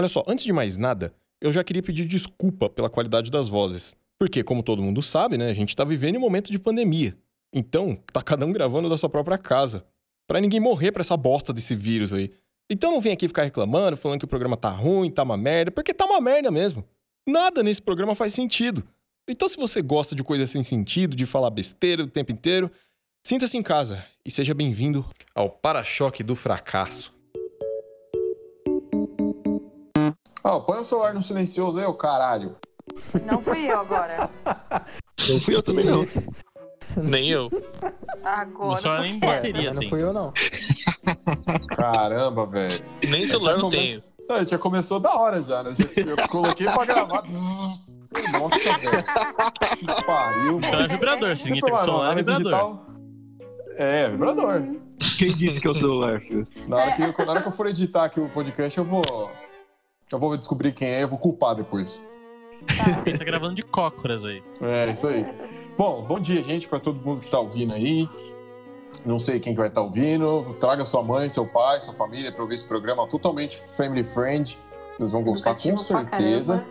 Olha só, antes de mais nada, eu já queria pedir desculpa pela qualidade das vozes. Porque, como todo mundo sabe, né, a gente tá vivendo um momento de pandemia. Então, tá cada um gravando da sua própria casa. Pra ninguém morrer pra essa bosta desse vírus aí. Então não vem aqui ficar reclamando, falando que o programa tá ruim, tá uma merda, porque tá uma merda mesmo. Nada nesse programa faz sentido. Então, se você gosta de coisa sem sentido, de falar besteira o tempo inteiro, sinta-se em casa e seja bem-vindo ao Para-choque do Fracasso. Ah, põe o celular no silencioso aí, ô caralho. Não fui eu agora. Não fui eu também, não. Nem eu. Agora. Meu celular nem bateria não fui eu, não. Caramba, velho. Nem celular eu come- tenho. Não, já começou da hora já, né? Eu coloquei pra gravar. Nossa, velho. Que pariu, Então mano. é vibrador, se Não ninguém tem tem problema, celular, é vibrador. digitar- É, vibrador. Quem disse que é o celular, filho? Na hora, que, na hora que eu for editar aqui o podcast, eu vou. Eu vou descobrir quem é, eu vou culpar depois. Tá. Ele tá gravando de cócoras aí. É, isso aí. Bom, bom dia, gente, pra todo mundo que tá ouvindo aí. Não sei quem que vai estar ouvindo. Traga sua mãe, seu pai, sua família pra ouvir esse programa totalmente family friend. Vocês vão gostar com Educativo pra certeza.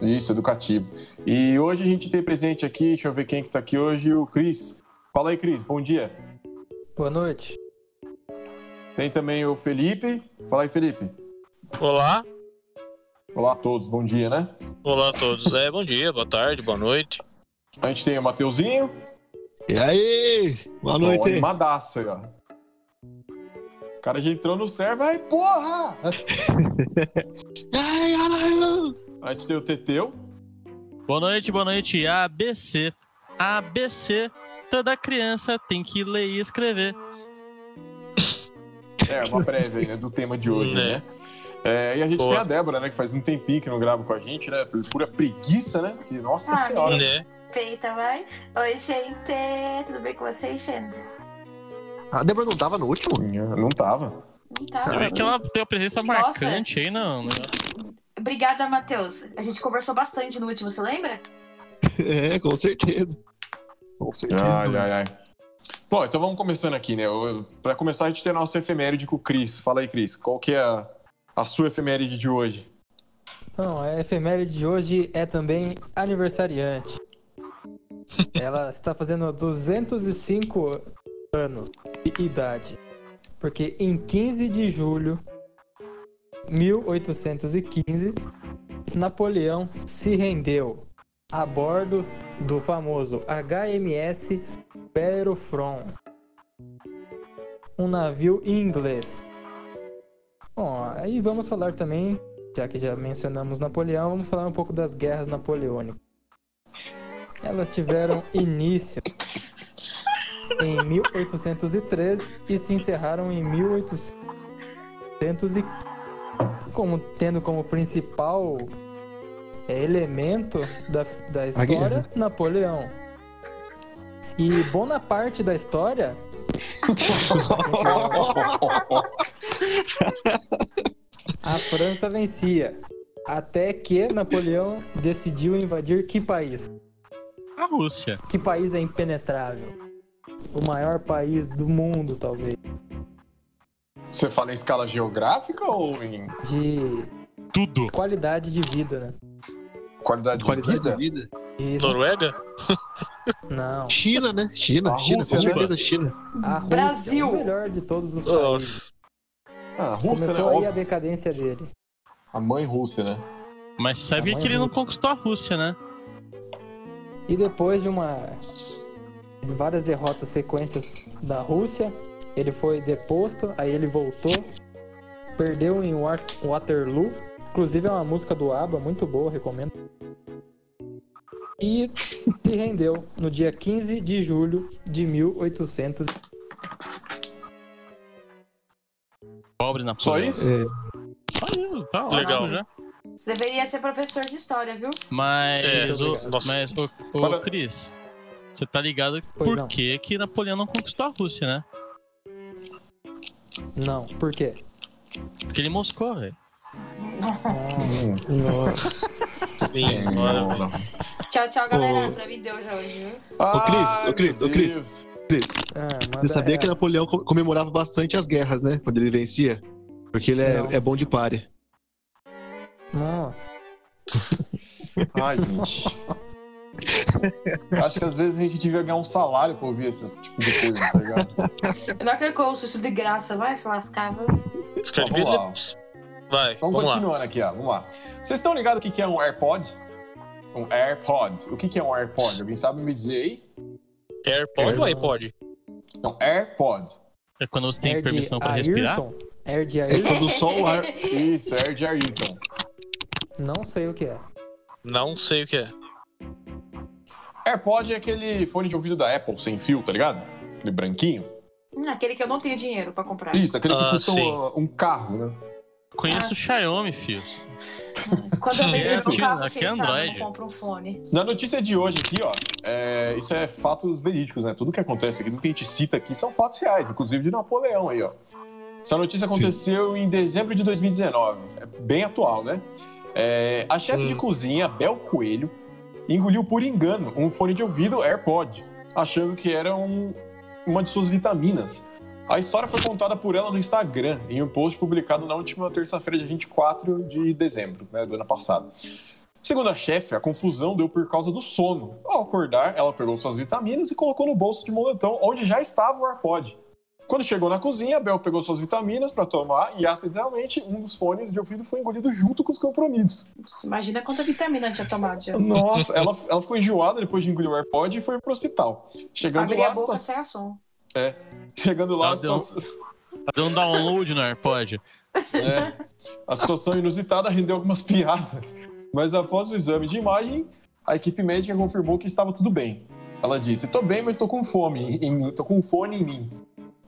Isso, educativo. E hoje a gente tem presente aqui, deixa eu ver quem que tá aqui hoje, o Cris. Fala aí, Cris, bom dia. Boa noite. Tem também o Felipe. Fala aí, Felipe. Olá. Olá a todos, bom dia, né? Olá a todos. É, bom dia, boa tarde, boa noite. A gente tem o Mateuzinho. E aí? Boa Bom, noite. animadaço aí, ó. O cara já entrou no server, ai, porra! A gente tem o Teteu. Boa noite, boa noite. ABC. ABC. Toda criança tem que ler e escrever. É, uma prévia aí, né, do tema de hoje, Né. né? É, e a gente Boa. tem a Débora, né, que faz um tempinho que não grava com a gente, né? Por pura preguiça, né? Que, nossa Ah, senhora. Né? Feita, vai. Oi, gente. Tudo bem com vocês, gente? A Débora não tava no último? Não tava. Não vê que ela tem uma presença Nossa. marcante aí, não. Obrigada, Matheus. A gente conversou bastante no último, você lembra? É, com certeza. Com certeza. Ai, ai, ai. Bom, então vamos começando aqui, né? Pra começar, a gente tem a nossa efeméride com o Cris. Fala aí, Cris. Qual que é a, a sua efeméride de hoje? Não, a efeméride de hoje é também aniversariante. Ela está fazendo 205 anos de idade. Porque em 15 de julho de 1815, Napoleão se rendeu a bordo do famoso HMS Perofron, um navio inglês. Bom, aí vamos falar também já que já mencionamos Napoleão, vamos falar um pouco das guerras napoleônicas. Elas tiveram início em 1813 e se encerraram em 1800 e como tendo como principal é, elemento da, da história. Napoleão. E bona parte da história a França vencia. Até que Napoleão decidiu invadir que país? A Rússia. Que país é impenetrável? O maior país do mundo, talvez. Você fala em escala geográfica ou em De Tudo. qualidade de vida, né? qualidade, Qualidade de vida? de vida. Isso. Noruega? Não. China, né? China, A China, Rússia, com certeza China. A Rússia, Brasil. o melhor de todos os países. Ah, a Rússia, né? Começou aí a decadência dele. A mãe Rússia, né? Mas você sabe A mãe que ele não conquistou a Rússia, né? E depois de uma de várias derrotas sequências da Rússia, ele foi deposto, aí ele voltou, perdeu em Wa- Waterloo. Inclusive é uma música do ABBA muito boa, recomendo. E se rendeu no dia 15 de julho de 1800. Pobre na Só isso? É, Só isso, tá ótimo Legal. já. Você deveria ser professor de história, viu? Mas, É, o, nossa. mas o, o Para- Cris, você tá ligado Pois por não. que, que Napoleão não conquistou a Rússia, né? Não, por quê? Porque ele moscou, velho. Sim, bora, velho. Tchau, tchau, galera. Ô. Pra mim deu já hoje, viu? Ô, Cris, ô, Cris, ô, Cris. Cris, Ah, você sabia é, que Napoleão co- comemorava bastante as guerras, né? Quando ele vencia? Porque ele é, é bom de pare. Nossa. Ai, gente. Acho que às vezes a gente devia ganhar um salário pra ouvir esse tipo de coisa, tá ligado? Eu não quero que eu ouça isso de graça, vai se lascar. viu? Ó, vamos lá. Vai, Vamos, vamos lá. continuando aqui, ó. Vamos lá. Vocês estão ligados o que é um AirPod? Um AirPod. O que que é um AirPod? Alguém sabe me dizer aí? AirPod ou iPod? É um AirPod. É quando você tem Air permissão pra respirar? Air de É Ayrton? quando só o ar. Isso, Air de Ayrton. Não sei o que é. Não sei o que é. AirPod é aquele fone de ouvido da Apple sem fio, tá ligado? Aquele branquinho. Hum, Aquele que eu não tenho dinheiro pra comprar. Isso, aquele que Ah, custa sim. um, um carro, né? Conheço o Xiaomi, fios. Quando eu vender Aqui- carro, é Android. eu compro um fone. Na notícia de hoje aqui, ó, é, isso é fatos verídicos, né? Tudo que acontece aqui, tudo que a gente cita aqui são fatos reais, inclusive de Napoleão aí, ó. Essa notícia aconteceu em dezembro de 2019, é bem atual, né? É, a chefe Hum. de cozinha, Bel Coelho, engoliu por engano um fone de ouvido AirPod, achando que era um- uma de suas vitaminas. A história foi contada por ela no Instagram, em um post publicado na última terça-feira, dia 24 de dezembro, né, do ano passado. Segundo a chefe, a confusão deu por causa do sono. Ao acordar, ela pegou suas vitaminas e colocou no bolso de moletom, onde já estava o AirPod. Quando chegou na cozinha, a Bel pegou suas vitaminas para tomar e, acidentalmente, um dos fones de ouvido foi engolido junto com os comprimidos. Nossa, Imagina quanta vitamina tinha tomado já. Nossa, ela, ela ficou enjoada depois de engolir o AirPod e foi pro hospital. Chegando Abri lá, a boca situa- sem a som. Chegando lá, situação... Deu um download no AirPod. É. A situação inusitada rendeu algumas piadas, mas após o exame de imagem, a equipe médica confirmou que estava tudo bem. Ela disse: "Tô bem, mas tô com fome em mim, tô com fone em mim."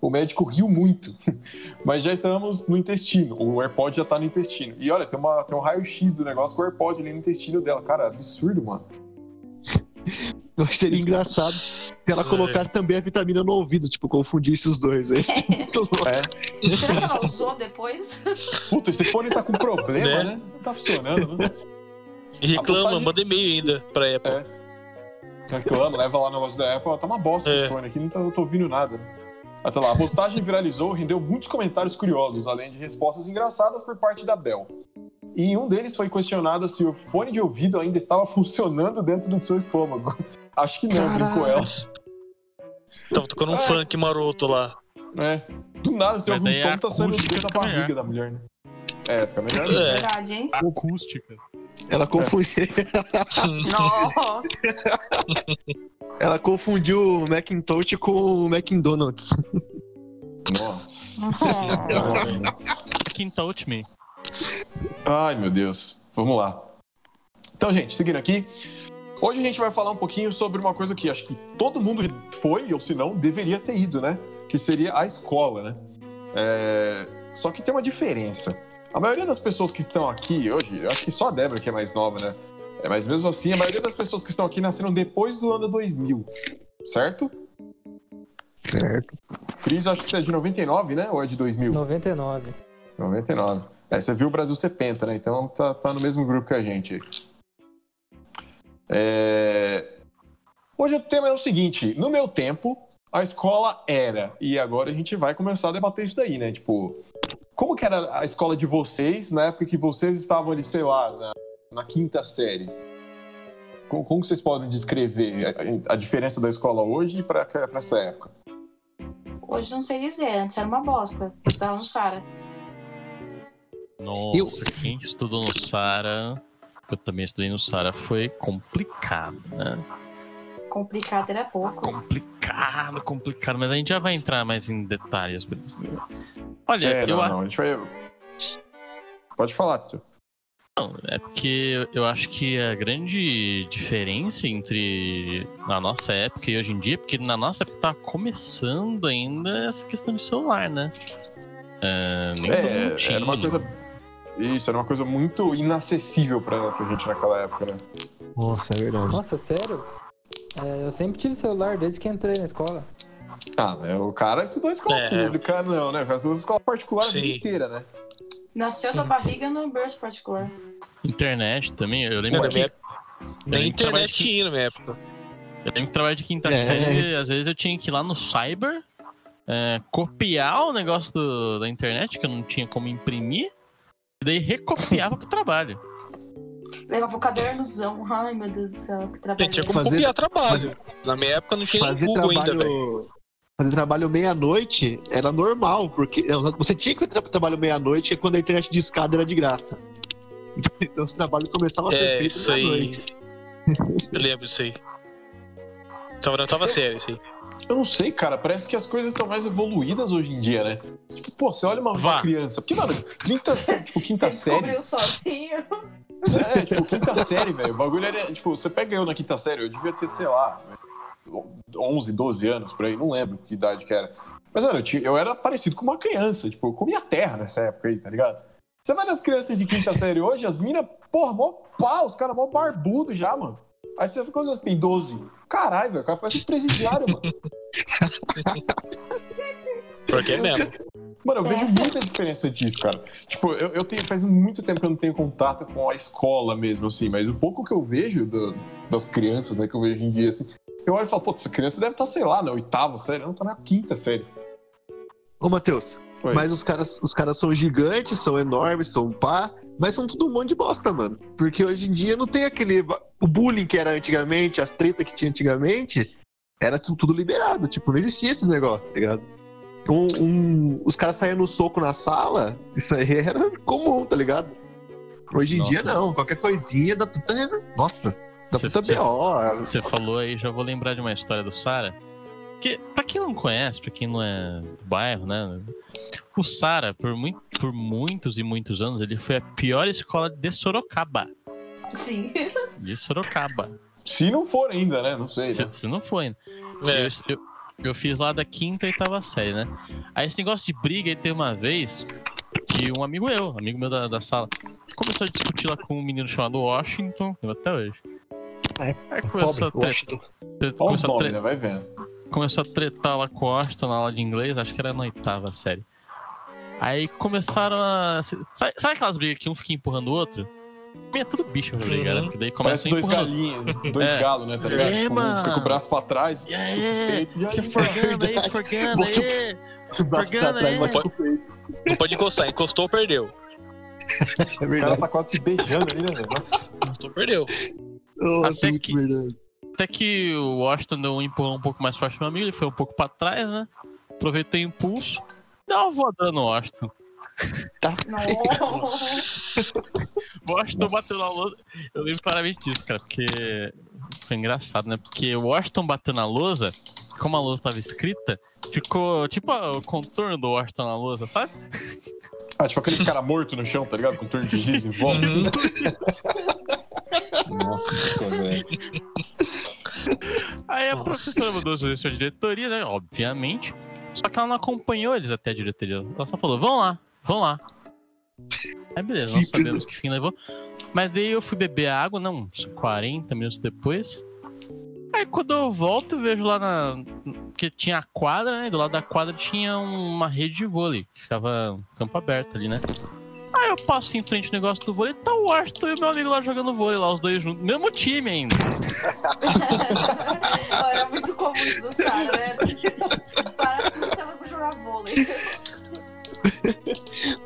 O médico riu muito, mas já estamos no intestino. O AirPod já tá no intestino. E olha, tem, uma, tem um raio-x do negócio com o AirPod ali no intestino dela. Cara, absurdo, mano. Eu acho que seria engraçado se ela É. colocasse também a vitamina no ouvido, tipo, confundisse os dois. Aí, louco. É. Será que ela usou depois? Puta, esse fone tá com problema, Né? né? Não tá funcionando, né? E reclama, postagem- manda e-mail ainda pra Apple. É. Reclama, leva lá no loja da Apple, ó, tá uma bosta É. esse fone aqui, não tô, não tô ouvindo nada. né? Até lá, a postagem viralizou, rendeu muitos comentários curiosos, além de respostas engraçadas por parte da Bell. E um deles foi questionado se o fone de ouvido ainda estava funcionando dentro do seu estômago. Acho que não, brincou ela. Tava tocando um É. funk maroto lá. É. Do nada, você ouve um som a que tá saindo da fica barriga melhor. da mulher, né? É, fica melhor. É. mesmo. Verdade, hein? Acústica. Ela confundiu, Nossa. ela confundiu o Macintosh com o McDonald's. Nossa. Quem touch me. Ai, meu Deus. Vamos lá. Então, gente, seguindo aqui. Hoje a gente vai falar um pouquinho sobre uma coisa que acho que todo mundo foi, ou se não, deveria ter ido, né? Que seria a escola, né? É, Só que tem uma diferença. A maioria das pessoas que estão aqui hoje, eu acho que só a Débora que é mais nova, né? É, mas mesmo assim, a maioria das pessoas que estão aqui nasceram depois do ano 2000, certo? Certo. Cris, acho que você é de 99, né? Ou é de 2000? 99. 99. É, você viu o Brasil ser penta, né? Então tá, tá no mesmo grupo que a gente. É... Hoje o tema é o seguinte: no meu tempo, a escola era. E agora a gente vai começar a debater isso daí, né? Tipo, como que era a escola de vocês na época que vocês estavam ali, sei lá, na, na quinta série? Como, como vocês podem descrever a, a diferença da escola hoje para essa época? Hoje não sei dizer, antes era uma bosta. Eu estava no Sara. Nossa, quem estudou no Sara, eu também estudei no Sara, foi complicado, né? Complicado era pouco. Complicado, complicado, mas a gente já vai entrar mais em detalhes. Olha, É, eu não, acho. não, a gente vai. Pode falar, Tito. Não, é porque eu acho que a grande diferença entre a nossa época e hoje em dia, porque na nossa época tava começando ainda essa questão de celular, né? É, nem todo mundo É, tinha. era uma coisa. Isso, era uma coisa muito inacessível pra, pra gente naquela época, né? Nossa, é verdade. Nossa, sério? É, eu sempre tive celular desde que entrei na escola. Ah, né? O cara estudou escola É. pública, não, né? O cara estudou escola particular a vida Sim. inteira, né? Nasceu da barriga no berço particular. Internet também, eu lembro Não, na que. Nem internet de- tinha na minha época. Eu lembro que trabalho de quinta É. série, às vezes eu tinha que ir lá no cyber, é, copiar o negócio do- da internet, que eu não tinha como imprimir, e daí recopiava pro trabalho. Levava o cadernozão. Ai, meu Deus do céu, que trabalho. Gente, tinha como Fazer- copiar trabalho. Na minha época não tinha nem Fazer Google ainda, velho. trabalho, fazer trabalho meia-noite era normal, porque você tinha que tra- trabalho meia-noite é quando a internet de escada era de graça. Então os trabalhos começavam a ser É, feitos isso aí. meia-noite. Eu lembro disso aí. Tava na tava sério isso aí. Eu não sei, cara. Parece que as coisas estão mais evoluídas hoje em dia, né? Tipo, pô, você olha uma, Vá. criança. Porque, mano, quinta, tipo, quinta Você série. descobriu sozinho. É, tipo, quinta série, velho. O bagulho era. Tipo, você pega eu na quinta série, eu devia ter, sei lá, 11, 12 anos por aí, não lembro que idade que era. Mas, mano, eu, tinha- eu era parecido com uma criança. Tipo, eu comia terra nessa época aí, tá ligado? Você vai nas crianças de quinta série hoje, as minas, porra, mó pau, os caras mó barbudo já, mano. Aí você fica assim, tem 12. Caralho, velho, o cara parece um presidiário, mano. Porque é mesmo. Mano, eu vejo muita diferença disso, cara. Tipo, eu, eu tenho, faz muito tempo que eu não tenho contato com a escola mesmo, assim, mas o pouco que eu vejo do- das crianças, né, que eu vejo hoje em dia, assim, eu olho e falo, pô, essa criança deve estar, sei lá, na oitava série, não tá na quinta série. Ô, Matheus, Oi. mas os caras, os caras são gigantes, são enormes, são pá, mas são tudo um monte de bosta, mano. Porque hoje em dia não tem aquele. O bullying que era antigamente, as tretas que tinha antigamente, era tu- tudo liberado. Tipo, não existia esses negócios, tá ligado? Um, um- os caras saíam no soco na sala, isso aí era comum, tá ligado? Hoje em Nossa. dia não, qualquer coisinha dá puta. Nossa, dá Cê- puta cê- BO. Você falou aí, já vou lembrar de uma história do Sara. Que, pra quem não conhece, pra quem não é do bairro, né? O Sara, por, por muitos e muitos anos, ele foi a pior escola de Sorocaba. Sim. De Sorocaba. Se não for ainda, né? Não sei. Se, né? se não foi, né? É. Eu, eu, eu fiz lá da quinta e oitava série, né? Aí esse negócio de briga aí tem uma vez que um amigo meu, amigo meu da, da sala, começou a discutir lá com um menino chamado Washington, até hoje. É, Aí começou a, Pobre, tre- Washington. Olha os a nomes, tre- né? Vai vendo. Começou a tretar lá com o Washington na aula de inglês, acho que era na oitava série. Aí começaram a. Sabe, sabe aquelas brigas que um fica empurrando o outro? É tudo bicho brigar, né? Uhum. Porque daí começa Parece dois galinhos, dois É. galos, né? Tá ligado? É, Tipo, um mano. Fica com o braço pra trás. E aí? E aí, forgando aí, forgando aí. O braço pra Pegando trás, aí. Não pode encostar. Encostou, perdeu. É O cara tá quase se beijando ali, né? velho? Nossa. Encostou, perdeu. Nossa, Até que- verdade. Até que o Washington deu um empurrão um pouco mais forte no amigo, ele foi um pouco pra trás, né? Aproveitou o impulso, deu uma voadora no Washington. Nossa. O Washington bateu na lousa. Eu lembro claramente disso, cara, porque foi engraçado, né? Porque o Washington bateu na lousa, como a lousa tava escrita, ficou tipo o contorno do Washington na lousa, sabe? Ah, tipo aqueles cara morto no chão, tá ligado? Com turno de giz em volta. Nossa, velho. Aí a Nossa. professora mandou as vezes pra diretoria, né? Obviamente. Só que ela não acompanhou eles até a diretoria. Ela só falou, vão lá, vão lá. Aí beleza, nós Simples. sabemos que fim levou. Mas daí eu fui beber água, não, uns 40 minutos depois. Aí quando eu volto, eu vejo lá na. que tinha a quadra, né? Do lado da quadra tinha uma rede de vôlei, que ficava campo aberto ali, né? Aí eu passo em frente ao negócio do vôlei, tá o Washington e o meu amigo lá jogando vôlei, lá os dois juntos. Mesmo time ainda. Era muito comum isso do Sara, né? Para tudo tava pra jogar vôlei.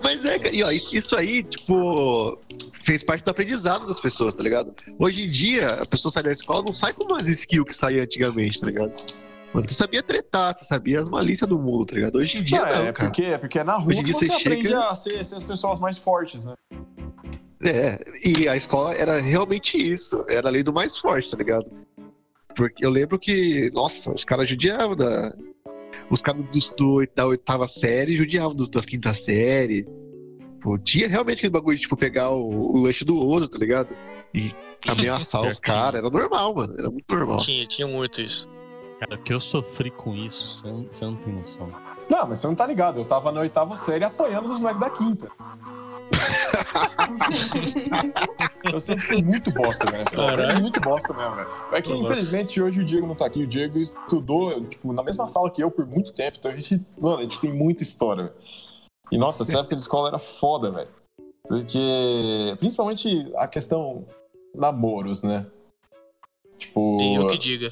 Mas é, e ó, isso aí, tipo, fez parte do aprendizado das pessoas, tá ligado? Hoje em dia, a pessoa sai da escola não sai com umas skills que saía antigamente, tá ligado? Mano, você sabia tretar, você sabia as malícias do mundo, tá ligado? Hoje em dia Não, não, é, cara. porque, é porque é na rua Hoje em que dia você, você aprende chega- a ser, ser as pessoas mais fortes, né? É, e a escola era realmente isso, era a lei do mais forte, tá ligado? Porque eu lembro que, nossa, os caras judiavam da. Os caras dos- do, da oitava série judiavam dos da quinta série. Pô, tinha realmente aquele bagulho de tipo, pegar o, o lanche do outro, tá ligado? E ameaçar os caras. Era normal, mano. Era muito normal. Tinha, tinha muito isso. Cara, o que eu sofri com isso, você não, você não tem noção. Não, mas você não tá ligado. Eu tava na oitava série apanhando dos moleques da quinta. Eu sempre fui muito bosta, velho. Caralho. Fui muito bosta mesmo, velho. É que, Nossa. infelizmente, hoje o Diego não tá aqui. O Diego estudou, tipo, na mesma sala que eu por muito tempo. Então a gente, mano, a gente tem muita história, velho. E, nossa, essa época de escola era foda, velho. Porque, principalmente a questão namoros, né? Tipo, E eu que diga.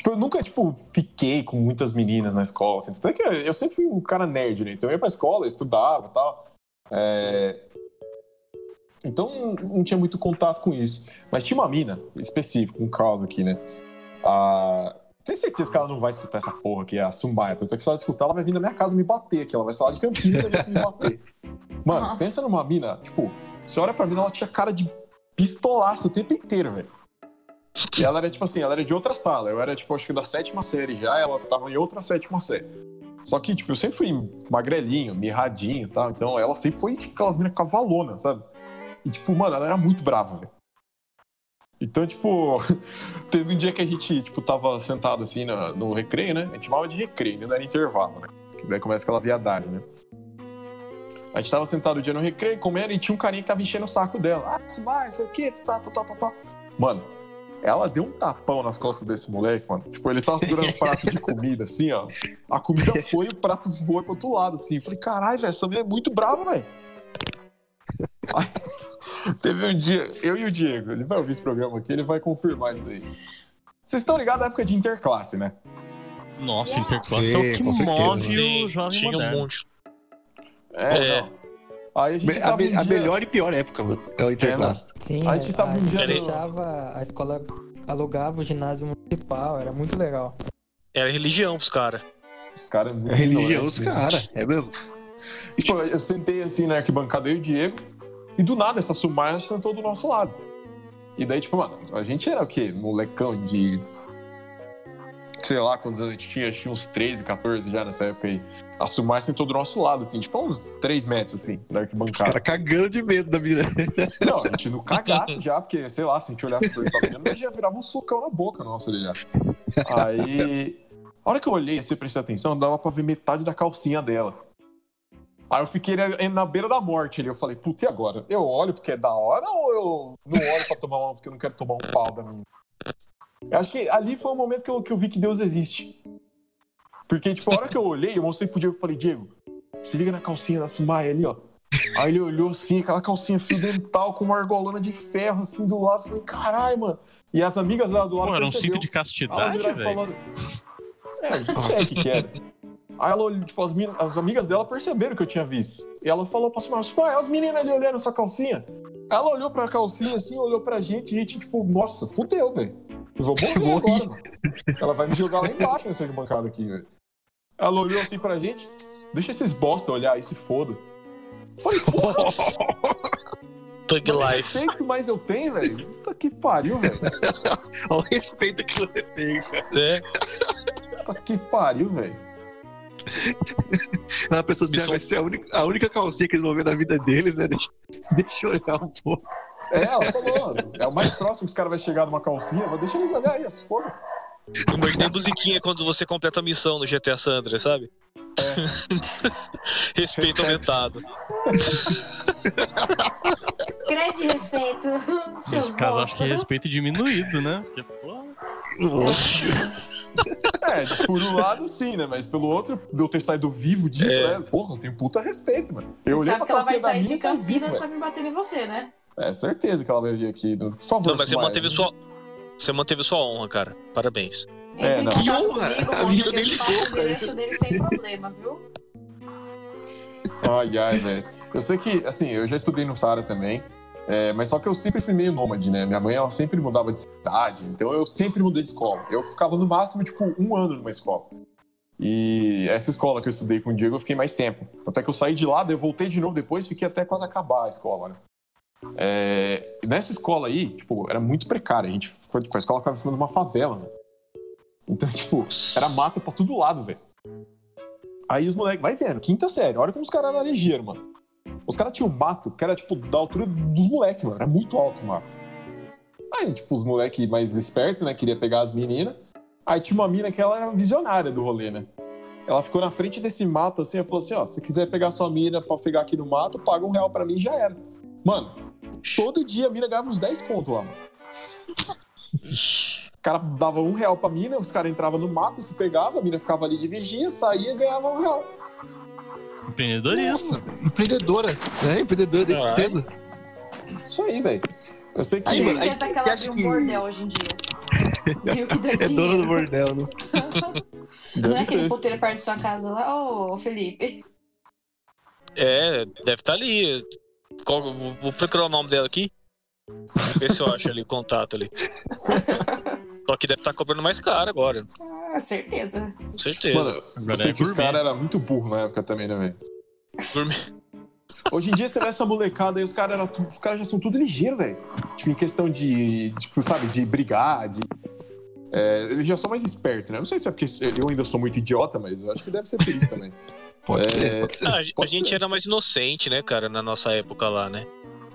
Tipo, eu nunca, tipo, fiquei com muitas meninas na escola, assim. Até que eu sempre fui um cara nerd, né? Então eu ia pra escola, estudava e tal. É... Então não tinha muito contato com isso. Mas tinha uma mina específica, um caso aqui, né? A... Tenho certeza que ela não vai escutar essa porra aqui, a Sumbaia. Tanto é que se ela escutar, ela vai vir na minha casa me bater aqui. Ela vai sair lá de Campinas e vai me bater. Mano, Nossa. pensa numa mina, tipo, você olha pra mina, ela tinha cara de pistolaço o tempo inteiro, velho. E ela era, tipo assim, ela era de outra sala. Eu era, tipo, acho que da sétima série já, ela tava em outra sétima série. Só que, tipo, eu sempre fui magrelinho, mirradinho e tal. Então ela sempre foi aquelas minas cavalonas, sabe? E, tipo, mano, ela era muito brava, velho. Então, tipo, teve um dia que a gente, tipo, tava sentado assim no, no recreio, né? A gente chamava de recreio, ainda não era intervalo, né? Que daí começa aquela viadagem, né? A gente tava sentado o dia no recreio, comendo, e tinha um carinha que tava enchendo o saco dela. Ah, isso vai, sei o quê, tá, tá, tá, tá, tá. Mano, ela deu um tapão nas costas desse moleque, mano. Tipo, ele tava segurando um prato de comida, assim, ó. A comida foi e o prato voou pro outro lado, assim. Eu falei, caralho, velho, essa mulher é muito brava, velho. Teve um dia, eu e o Diego, ele vai ouvir esse programa aqui, ele vai confirmar isso daí. Vocês estão ligados à época de interclasse, né? Nossa, interclasse é o que move o jovem tinha um moderno. monte. É, É. não. Aí a gente A, tava um a dia- melhor e pior época, mano. É o Interclasse. Sim, A gente tava um dia deixava, a escola alugava o ginásio municipal, era muito legal. Era religião pros caras. Os caras É muito religião dos né? caras. É mesmo. E, Tipo, eu sentei assim na arquibancada, eu e o Diego, e do nada essa Sumaya sentou do nosso lado. E daí, tipo, mano, a gente era o quê? Molecão de. Sei lá quantos anos a gente tinha, acho que tinha uns 13, 14 já nessa época aí. A Sumaya sentou do nosso lado, assim, tipo, uns 3 metros, assim, da Os arquibancada. caras cagando de medo da mina. Não, a gente no cagaço já, porque, sei lá, se a gente olhasse por ele pra menina, já virava um socão na boca nossa ali já. Aí. A hora que eu olhei, assim, prestei atenção, dava pra ver metade da calcinha dela. Aí eu fiquei na- na beira da morte ali. Eu falei, puta, e agora? Eu olho porque é da hora ou eu não olho pra tomar uma porque eu não quero tomar um pau da minha? Eu acho que ali foi o momento que eu, que eu vi que Deus existe. Porque, tipo, a hora que eu olhei, eu mostrei pro Diego e falei, Diego, se liga na calcinha da Sumaya ali, ó. Aí ele olhou assim, aquela calcinha fio dental com uma argolona de ferro assim do lado. Falei, caralho, mano. E as amigas lá do lado Pô, era um cinto de castidade, velho. falando. É, não sei o que que era. Aí ela olhou, tipo, as, min- as amigas dela perceberam que eu tinha visto. E ela falou pra cima, pai, as meninas ali olhando sua calcinha. Ela olhou pra calcinha assim, olhou pra gente e a gente, tipo, nossa, fudeu, velho. Eu vou morrer agora, mano. Ela vai me jogar lá embaixo nessa bancada aqui, velho. Ela olhou assim pra gente, deixa esses bosta olhar aí, se foda. Eu falei, porra, que Life. respeito mais eu tenho, velho. Puta que pariu, velho. Olha o respeito que você tem, cara. É, Puta que pariu, velho. Ela pensou assim, ah, vai ser a única, a única calcinha que eles vão ver na vida deles, né? Deixa, deixa eu olhar um pouco. É, ela falou, é o mais próximo que os caras vão chegar numa calcinha, mas deixa eles olhar aí, se foda. Imaginei a musiquinha quando você completa a missão no GTA Sandra, sabe? Respeito aumentado. Grande respeito. seu Nesse caso, acho que é respeito diminuído, né? Porque, pô, É, por um lado sim, né? Mas pelo outro, de eu ter saído vivo disso, É. né? Porra, eu tenho puta respeito, mano. Eu olhei Sabe pra que ela vai calcinha da sair mina e saí vivo, Campinas pra me bater em você, né? É, certeza que ela vai vir aqui. Por favor, Não, mas você manteve sua. Você manteve sua honra, cara. Parabéns. É, não. Que honra! comigo, A minha passo o endereço dele sem problema, viu? Ai, ai, velho. Eu sei que, assim, eu já estudei no Sara também, é, mas só que eu sempre fui meio nômade, né? Minha mãe, ela sempre mudava de cidade, então eu sempre mudei de escola. Eu ficava no máximo, tipo, um ano numa escola. E essa escola que eu estudei com o Diego, eu fiquei mais tempo. Até que eu saí de lá, daí eu voltei de novo depois, fiquei até quase acabar a escola, né? É, nessa escola aí, tipo, era muito precária. A gente ficou, tipo, a escola ficava em cima de uma favela, né? Então, tipo, era mata pra todo lado, velho. Aí os moleques, vai vendo, quinta série, olha como os caras eram ligeiros, mano. Os caras tinham mato que era, tipo, da altura dos moleques, mano. Era muito alto o mato. Aí, tipo, os moleques mais espertos, né, queria pegar as meninas. Aí tinha uma mina que ela era visionária do rolê, né? Ela ficou na frente desse mato, assim, ela falou assim, ó, se quiser pegar sua mina pra pegar aqui no mato, paga um real pra mim e já era. Mano, todo dia a mina ganhava uns 10 conto lá, mano. O cara dava um real pra mina, os caras entravam no mato, se pegava, a mina ficava ali de vigia, saía e ganhava um real. empreendedorismo. Empreendedora, né? Empreendedora desde Ah, cedo. Isso aí, velho. Eu sei que. Aí, mano, Certeza aí que ela abriu um que- bordel hoje em dia. Viu que dá É dona do bordel, né? Não Deve é aquele ser. puteiro perto de sua casa lá, ô Felipe? É, deve estar ali. Qual, vou, vou procurar o nome dela aqui. Ver se eu acho ali o contato ali. Só que deve estar cobrando mais caro agora, Ah, certeza. com certeza. Mano, eu sei é que os caras eram muito burros na época também, né, velho? Hoje em dia você vê essa molecada aí, os caras caras já são tudo ligeiro, velho. Tipo, em questão de, tipo, sabe, de brigar, de. É, eles já são mais espertos, né? Não sei se é porque eu ainda sou muito idiota, mas eu acho que deve ser por isso também. Pode É, ser, pode ser. Ah, a gente- a pode gente ser. era mais inocente, né, cara, na nossa época lá, né?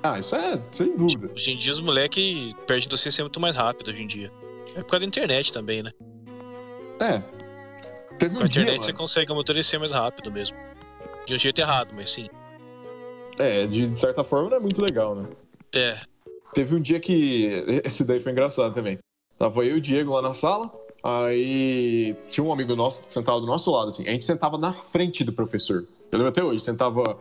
Ah, isso é sem dúvida. Hoje em dia os moleques perdem inocência muito mais rápido hoje em dia. É por causa da internet também, né? É. Teve Com um a dia, internet você mano, consegue amadurecer mais rápido mesmo. De um jeito errado, mas sim. É, de, de certa forma não é muito legal, né? É. Teve um dia que. Esse daí foi engraçado também. Tava eu e o Diego lá na sala, aí tinha um amigo nosso sentado do nosso lado, assim. A gente sentava na frente do professor. Eu lembro até hoje, sentava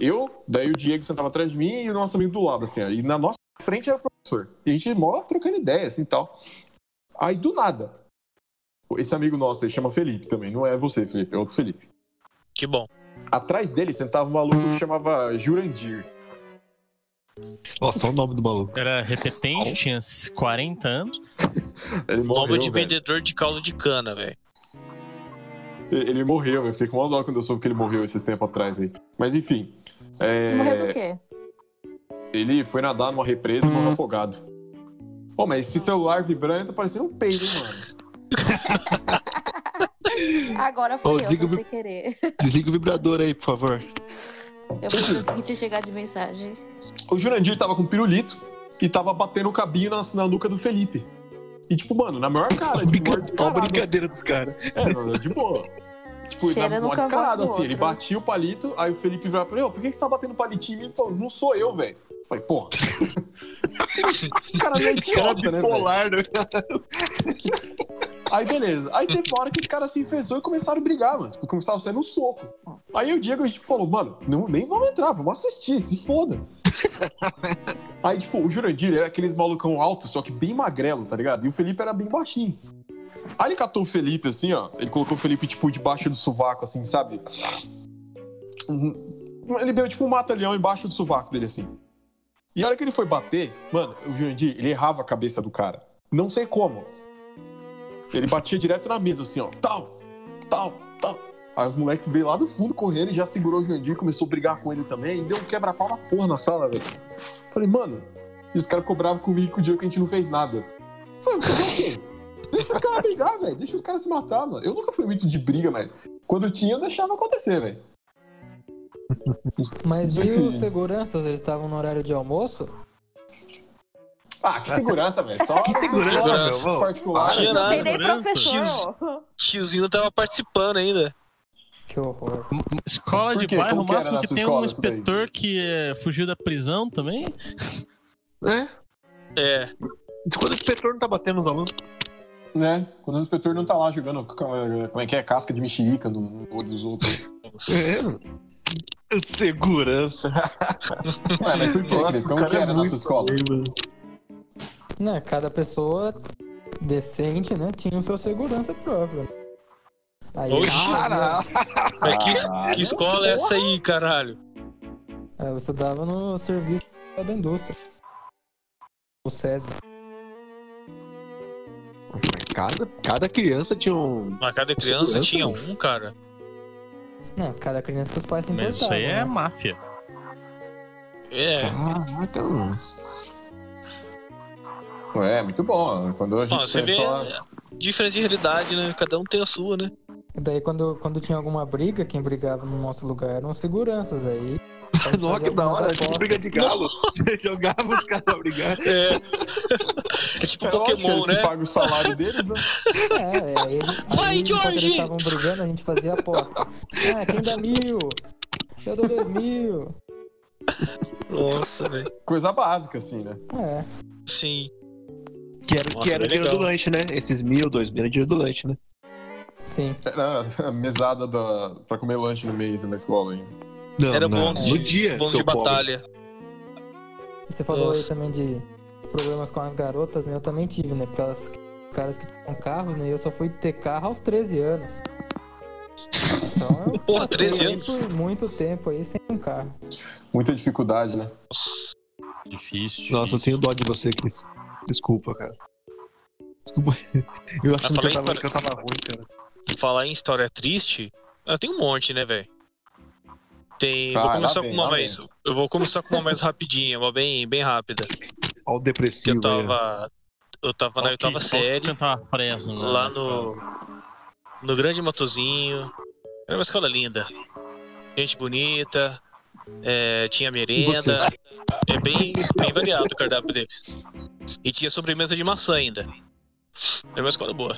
eu, daí o Diego sentava atrás de mim e o nosso amigo do lado, assim. E na nossa frente era o professor. E a gente mó trocando ideia, assim e tal. Aí do nada. Esse amigo nosso aí chama Felipe também. Não é você, Felipe, é outro Felipe. Que bom. Atrás dele sentava um maluco que chamava Jurandir. Nossa, olha o nome do maluco. Era repetente, tinha 40 anos. Ele morreu, Nome de velho. vendedor de caldo de cana, velho. Ele morreu, eu fiquei com uma dó quando eu soube que ele morreu esses tempos atrás aí. Mas enfim. é, Morreu do quê? Ele foi nadar numa represa e morreu afogado. Pô, mas esse celular vibrando tá parecendo um peido, hein, mano? Agora foi Ô, eu, desliga sem vi- querer. Desliga o vibrador aí, por favor. Eu fui o que tinha chegado de mensagem. O Jurandir tava com pirulito e tava batendo o cabinho na, na nuca do Felipe. E tipo, mano, na maior cara, de maior Olha a descarado. assim. brincadeira dos caras. É, de boa. Tipo, Cheira na maior do assim. Ele outro. batia o palito, aí o Felipe virava pra ele, ô, por que você tá batendo palitinho? E ele falou, não sou eu, velho. Eu Falei, porra. Esse cara não é idiota, né, bipolar, né? Aí beleza. Aí teve uma hora que os caras se enfesou e começaram a brigar, mano. Tipo, começaram a sair no soco. Aí o Diego, a gente falou, mano, não, nem vamos entrar, vamos assistir, se foda. Aí, tipo, o Jurandir era aqueles malucão alto, só que bem magrelo, tá ligado? E o Felipe era bem baixinho. Aí ele catou o Felipe, assim, ó. Ele colocou o Felipe, tipo, debaixo do sovaco, assim, sabe? Ele deu, tipo, um mata-leão embaixo do sovaco dele, assim. E a hora que ele foi bater, mano, o Jurandir, ele errava a cabeça do cara. Não sei como. Ele batia direto na mesa, assim, ó. Tal, tal, tal. Aí os moleques veio lá do fundo correndo e já segurou o Jurandir, começou a brigar com ele também. E deu um quebra-pau da porra na sala, velho. Falei, mano. E os caras ficou bravos comigo com o dia que a gente não fez nada. Falei, fazer o quê? Deixa os caras brigar, velho. Deixa os caras se matar, mano. Eu nunca fui muito de briga, mas quando tinha, eu deixava acontecer, velho. Mas Não e sei os se- seguranças? Eles estavam no horário de almoço? Ah, que segurança, velho. Só Que segurança, vamos. particulares. Tinha Não nada, tem nem professor. Tiozinho tava participando ainda. Que horror. Escola de bairro, o máximo que tem escola um inspetor que é, fugiu da prisão também. É. É. Quando o inspetor não tá batendo nos alunos. Né? Quando o inspetor não tá lá jogando, como é que é, casca de mexerica no olho dos outros. É. Segurança. Ué, mas por quê, Nossa, Cris? o Como que é era na muito sua escola? bem, mano. Né, cada pessoa decente, né, tinha o seu segurança próprio. Aí, Oxi. ah, Mas que, Caralho. que escola é essa aí, caralho? é, eu estudava no serviço da indústria. O César. Nossa, mas Cada, cada criança tinha um. Na cada criança tinha mano. um, cara. Não, cada criança que os pais se importavam. Mas isso aí é né? máfia. É. Caraca, mano. É, muito bom. Quando a gente Ó, você vê falar- diferente de realidade, né? Cada um tem a sua, né? E daí quando, quando tinha alguma briga, quem brigava no nosso lugar eram os seguranças aí. Nossa, que da hora. Tipo briga de galo. Jogava os caras pra brigar. É. É tipo É Pokémon, eles né? que pagam o salário deles, né? É, é, aí, Vai, Jorge! eles estavam brigando, a gente fazia aposta. Ah, quem dá mil? Eu dou dois mil. Nossa, velho. Coisa básica, assim, né? É. Sim. Que era, Nossa, que era o dinheiro do lanche, né? Esses mil, dois mil era dinheiro do lanche, né? Sim. Era a mesada da... pra comer lanche no mês na escola ainda. Não, Era não. bônus de, dia. bônus de pobre. batalha. E você falou Nossa. aí também de problemas com as garotas, né? Eu também tive, né? Porque elas, caras que tinham carros, né? Eu só fui ter carro aos 13 anos. Então eu Porra, passei 13 aí anos? por muito tempo aí sem um carro. Muita dificuldade, né? Difícil. Nossa, eu tenho dó de você, Cris. Desculpa, cara. Desculpa. Eu achando que eu, tava, para- que eu tava ruim, cara. Falar em história triste, ah, tem um monte, né, velho? Tem. Vai, vou começar com uma mais. Eu vou começar com uma mais rapidinha, uma bem, bem rápida. Olha o Que depressivo eu tava. Eu tava na oitava série, Tava preso né, lá no. No Grande Matozinho. Era uma escola linda. Gente bonita. é, tinha merenda. É bem, bem variado o cardápio deles. E tinha sobremesa de maçã ainda. Era uma escola boa.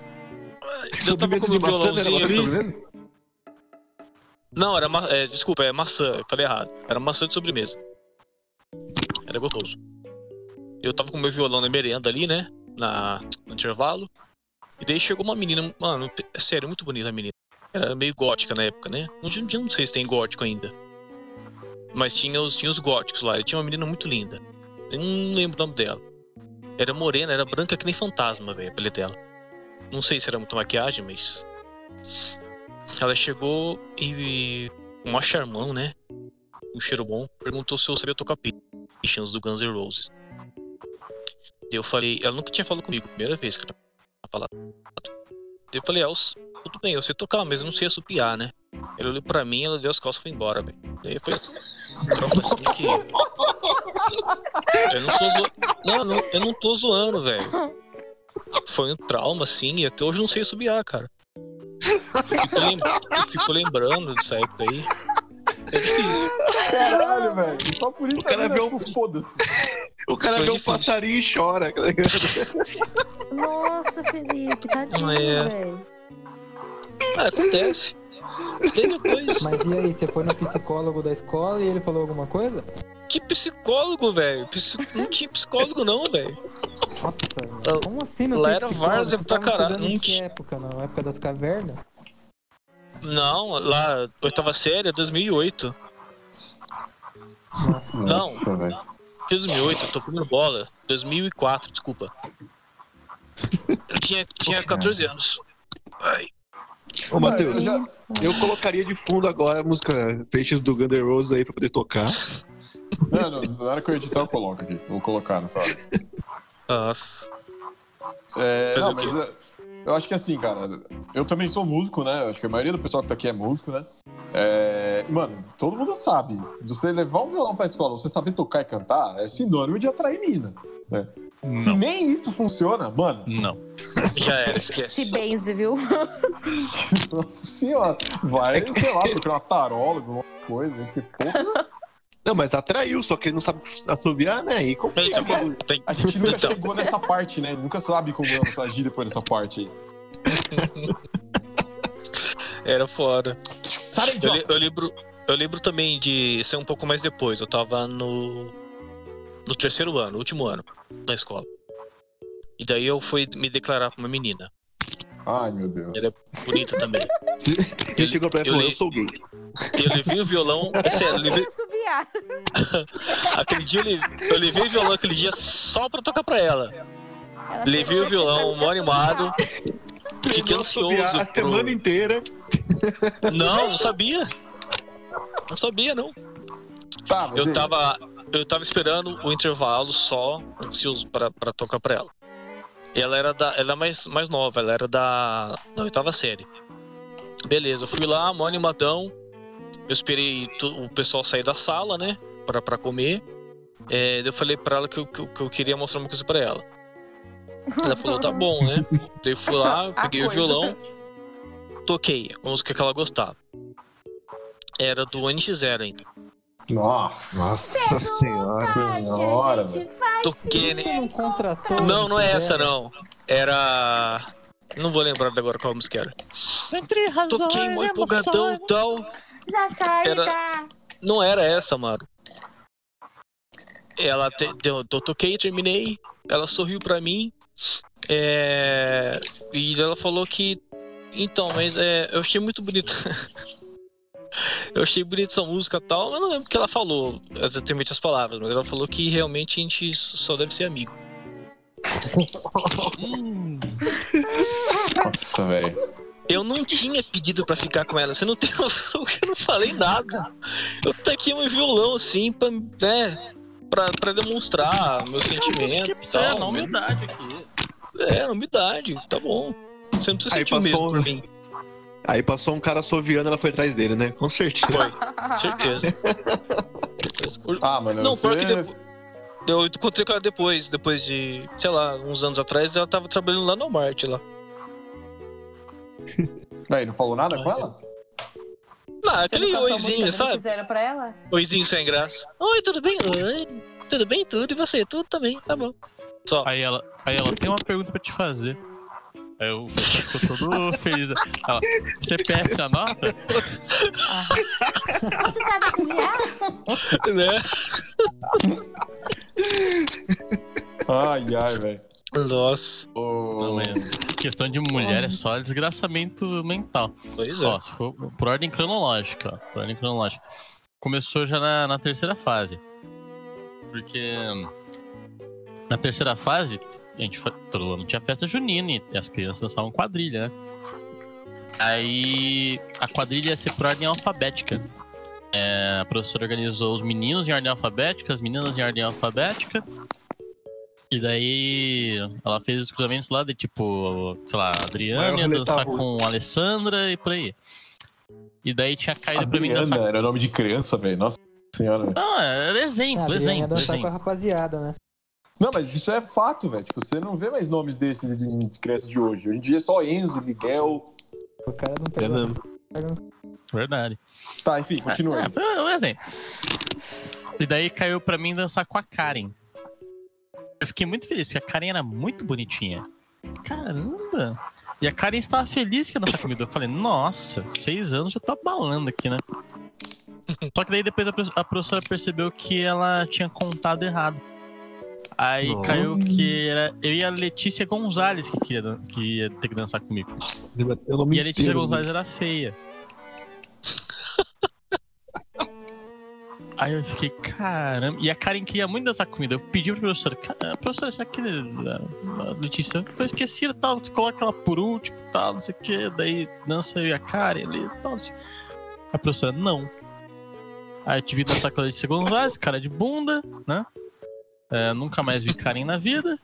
Eu tava com né? violãozinho ali. Não, era ma... é, desculpa, é maçã, eu falei errado. Era maçã de sobremesa. Era gostoso. Eu tava com meu violão na merenda ali, né? Na... No intervalo. E daí chegou uma menina, mano, é sério, muito bonita a menina. Era meio gótica na época, né? Hoje em dia não sei se tem gótico ainda. Mas tinha os, tinha os góticos lá. E tinha uma menina muito linda. Eu não lembro o nome dela. Era morena, era branca que nem fantasma, velho, a pele dela. Não sei se era muito maquiagem, mas. Ela chegou e. Com um charmão, né? Um cheiro bom. Perguntou se eu sabia tocar Patience do Guns N' Roses. Eu falei. Ela nunca tinha falado comigo, primeira vez que ela falado. Eu falei, ah, tudo bem, eu sei tocar, mas eu não sei assopiar, né? Ela olhou pra mim, ela deu as costas e foi embora, velho. Daí foi. Troca assim que. Eu não tô. Não, não, eu não tô zoando, velho. Foi um trauma, assim, e até hoje eu não sei assobiar, cara. Eu fico, lem- eu fico lembrando dessa época aí. É difícil. Caralho, velho. Só por isso O cara mina, vê um- tipo, foda-se. O cara vê um passarinho e chora. tá? Nossa, Felipe, tadinho, É. velho. Ah, acontece. Daí depois. Mas e aí, você foi no psicólogo da escola e ele falou alguma coisa? Que psicólogo, velho? Não tinha psicólogo, não, velho. Nossa, Lá- como assim não lá era várzea pra caralho, não tinha- época? Na época das cavernas? Não, lá, oitava série, é 2008. Nossa. Não. Nossa, velho. Fiz 2008, eu tô comendo bola. 2004, desculpa. Eu tinha, tinha 14 anos. Ai, Ô, Matheus, já- eu colocaria de fundo agora a música Peixes do Guns N' Roses aí pra poder tocar. Não, não, na hora que eu editar, eu coloco aqui. Vou colocar nessa hora. nossa. É, Fazer não, o quê? mas é, eu acho que assim, cara, eu também sou músico, né? Eu acho que a maioria do pessoal que tá aqui é músico, né? É, mano, todo mundo sabe. Você levar um violão pra escola, você saber tocar e cantar, é sinônimo de atrair mina. né? Se Não. nem isso funciona, mano, Não. Já era, Se esquece. benze, viu? nossa senhora, vai, sei lá, procurar uma tarola, alguma coisa, porque, porra, Não, mas atraiu, só que ele não sabe assobiar, né? E como Então, tem- a gente nunca Então. chegou nessa parte, né? Nunca sabe como agir depois dessa parte aí. Era foda. Sai, Eu, idiota! le- eu lembro, eu lembro também de ser um pouco mais depois. Eu tava no. No terceiro ano, último ano, da escola. E daí eu fui me declarar pra uma menina. Ai, meu Deus. Ele é bonita também. ele chegou pra ele e eu falou, li- eu sou gay. Eu levei o violão. É sério, eu levei, aquele dia eu levei, eu levei o violão aquele dia só pra tocar pra ela. Ela Levei o violão, mó animado. Fiquei a ansioso A semana pro. inteira. Não, não sabia. Não sabia, não. Tá, Eu tava, eu tava esperando o intervalo só, ansioso pra, pra tocar pra ela. E ela era da, ela é mais, mais nova, ela era da, da oitava série. Beleza, eu fui lá, mó animadão. Eu esperei o pessoal sair da sala, né, pra, pra comer. É, eu falei pra ela que eu, que, eu- que eu queria mostrar uma coisa pra ela. Ela falou, tá bom, né? Daí eu fui lá, peguei o violão, toquei a música que ela gostava. Era do NX0 ainda. Nossa. Nossa senhora. Senhora. Toquei, né? Não? Não, não é essa, não. Era. Não vou lembrar agora qual música era. Entre razões Toquei mó empolgadão e tal. Era- tá? Não era essa, mano. Ela te, eu toquei, terminei. Ela sorriu pra mim. é, e ela falou que. Então, mas é, eu achei muito bonito. eu achei bonito essa música e tal. Eu não lembro o que ela falou, exatamente as palavras, mas ela falou que realmente a gente só deve ser amigo. Nossa, velho. Eu não tinha pedido pra ficar com ela. Você não tem noção que eu não falei nada. Eu taquei meu violão assim pra, né, pra, pra demonstrar meu sentimento. Você é tal, na né? humildade aqui. É, na umidade, tá bom. Você não precisa Aí sentir o mesmo por um- mim. Aí passou um cara assoviando, ela foi atrás dele, né? Com certeza. Foi, certeza. certeza. Ah, mano, Não, você... pior que depois. Eu encontrei com ela depois, depois de, sei lá, uns anos atrás, ela tava trabalhando lá no Walmart lá. Aí, não falou nada com ela? Não, aquele oizinho, que sabe? fizeram pra ela? Oizinho sem graça. Oi, tudo bem? Oi, tudo bem? Tudo. E você? Tudo também, tá bom. Só. Aí ela, aí ela tem uma pergunta pra te fazer. Aí o Felipe ficou todo feliz. Ela, CPF na nota? Você sabe assobiar? Né? Ai, ai, velho. Nossa. Ô, Não, mas questão de mulher é só desgraçamento mental. Pois é. Ó, se for por ordem cronológica, ó, por ordem cronológica. Começou já na, na terceira fase. Porque hum, na terceira fase, a gente fa- todo ano tinha festa junina e as crianças dançavam quadrilha, né? Aí a quadrilha ia ser por ordem alfabética. É, a professora organizou os meninos em ordem alfabética, as meninas em ordem alfabética. E daí ela fez os cruzamentos lá de tipo, sei lá, a Adriana ia dançar com a Alessandra e por aí. E daí tinha caído pra mim dançar. Adriana, era nome de criança, velho. Nossa senhora, velho. Não, é Ah, exemplo, Adriana ia exemplo, dançar com a exemplo. rapaziada, né? Não, mas isso é fato, velho. Tipo, você não vê mais nomes desses de de criança de hoje. Hoje em dia é só Enzo, Miguel. O cara não É mesmo. Verdade. Tá, enfim, continua. É, foi um exemplo. E daí caiu pra mim dançar com a Karen. Eu fiquei muito feliz, porque a Karen era muito bonitinha. Caramba! E a Karen estava feliz que ia dançar comigo. Eu falei, nossa, seis anos já tô abalando aqui, né? Só que daí depois a pro- a professora percebeu que ela tinha contado errado. Aí Não. caiu que era eu e a Letícia Gonzalez que, queria, que ia ter que dançar comigo. E a Letícia inteiro, Gonzalez era feia. Aí eu fiquei, caramba. E a Karen queria muito dançar comigo. Eu pedi pra professora, "Ca- professora, será que a a Letícia foi esquecida e tal? Você coloca ela por último tal, não sei o que. Daí dança eu e a Karen ali e tal. quê." A professora, não. Aí eu tive que dançar com a Letícia Gonzalez, cara de bunda, né? É, nunca mais vi Karen na vida.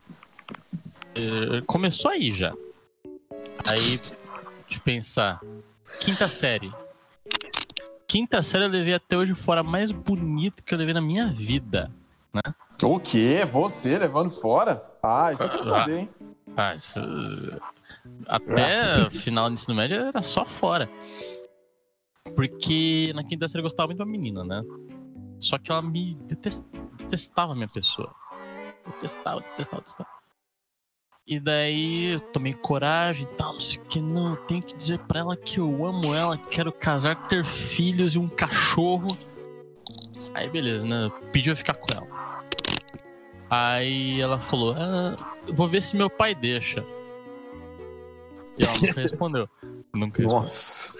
É, começou aí já. Aí, de pensar, quinta série. Quinta série eu levei até hoje fora mais bonito que eu levei na minha vida. O quê? Você levando fora? Ah, isso eu quero saber, hein? Ah, isso. Até o final do ensino médio era só fora. Porque na quinta série eu gostava muito da menina, né? Só que ela me detes- detestava a minha pessoa. Detestava, detestava, detestava. E daí eu tomei coragem e tal, não sei o que, não. Eu tenho que dizer pra ela que eu amo ela, quero casar, ter filhos e um cachorro. Aí beleza, né? Pediu eu ficar com ela. Aí ela falou: ah, eu vou ver se meu pai deixa. E ela nunca respondeu. Nunca respondeu. Nossa.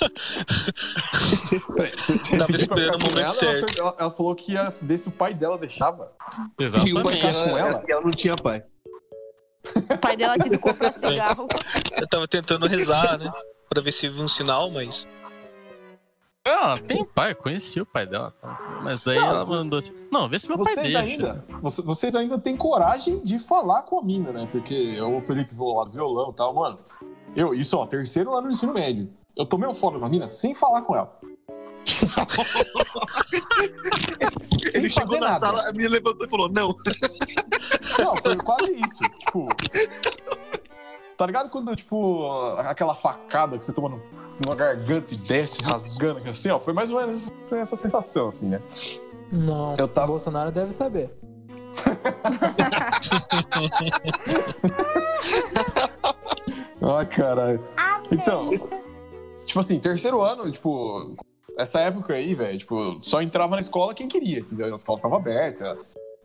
Peraí, você, Tava esperando o momento ela, certo. Ela, ela falou que ia ver se o pai dela deixava. E o pai Exatamente. ficar com ela? E ela não tinha pai. O pai dela tive que comprar cigarro. Eu tava tentando rezar, né? Pra ver se viu um sinal, mas. Ela tem pai, eu conheci o pai dela. tá? Mas daí Não, ela você- mandou assim: Não, vê se meu pai Vocês deixa. ainda, você- vocês ainda têm coragem de falar com a mina, né? Porque eu, o Felipe falou lá do violão e tal, mano. Eu, isso, ó, terceiro lá no ensino médio. Eu tomei um foda na mina sem falar com ela. sem Ele fazer chegou na nada. sala, a menina levantou e falou: Não. Não, foi quase isso. Tipo. Tá ligado quando, tipo, aquela facada que você toma no- numa garganta e desce rasgando, assim, ó? Foi mais ou menos essa- essa sensação, assim, né? Não, Eu tava- o Bolsonaro deve saber. Ai, caralho. Então, tipo assim, terceiro ano, tipo, essa época aí, velho, tipo, só entrava na escola quem queria, entendeu? A escola ficava aberta.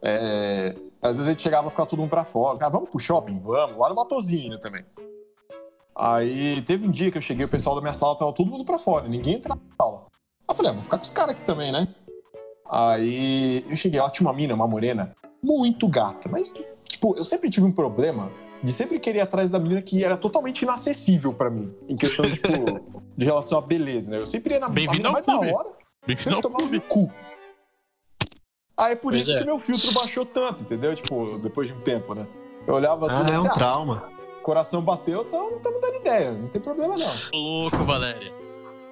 É, às vezes a gente chegava a ficar todo mundo pra fora. Cara, vamos pro shopping? Vamos. Lá no Matozinho também. Aí teve um dia que eu cheguei, o pessoal da minha sala tava todo mundo pra fora, ninguém entrava na sala. Aí eu falei, ah, vou ficar com os caras aqui também, né? Aí eu cheguei lá, tinha uma mina, uma morena, muito gata, mas Tipo, eu sempre tive um problema de sempre querer ir atrás da menina que era totalmente inacessível pra mim. Em questão, tipo, de relação à beleza, né? Eu sempre ia na Bem-vindo ao mais clube. da hora. Bem-vindo Sempre tomava no cu. Aí é por Pois isso é. que meu filtro baixou tanto, entendeu? Tipo, depois de um tempo, né? Eu olhava as Ah, coisas é assim, um ah, trauma. coração bateu, então não estamos dando ideia, não tem problema não. Louco, Valéria.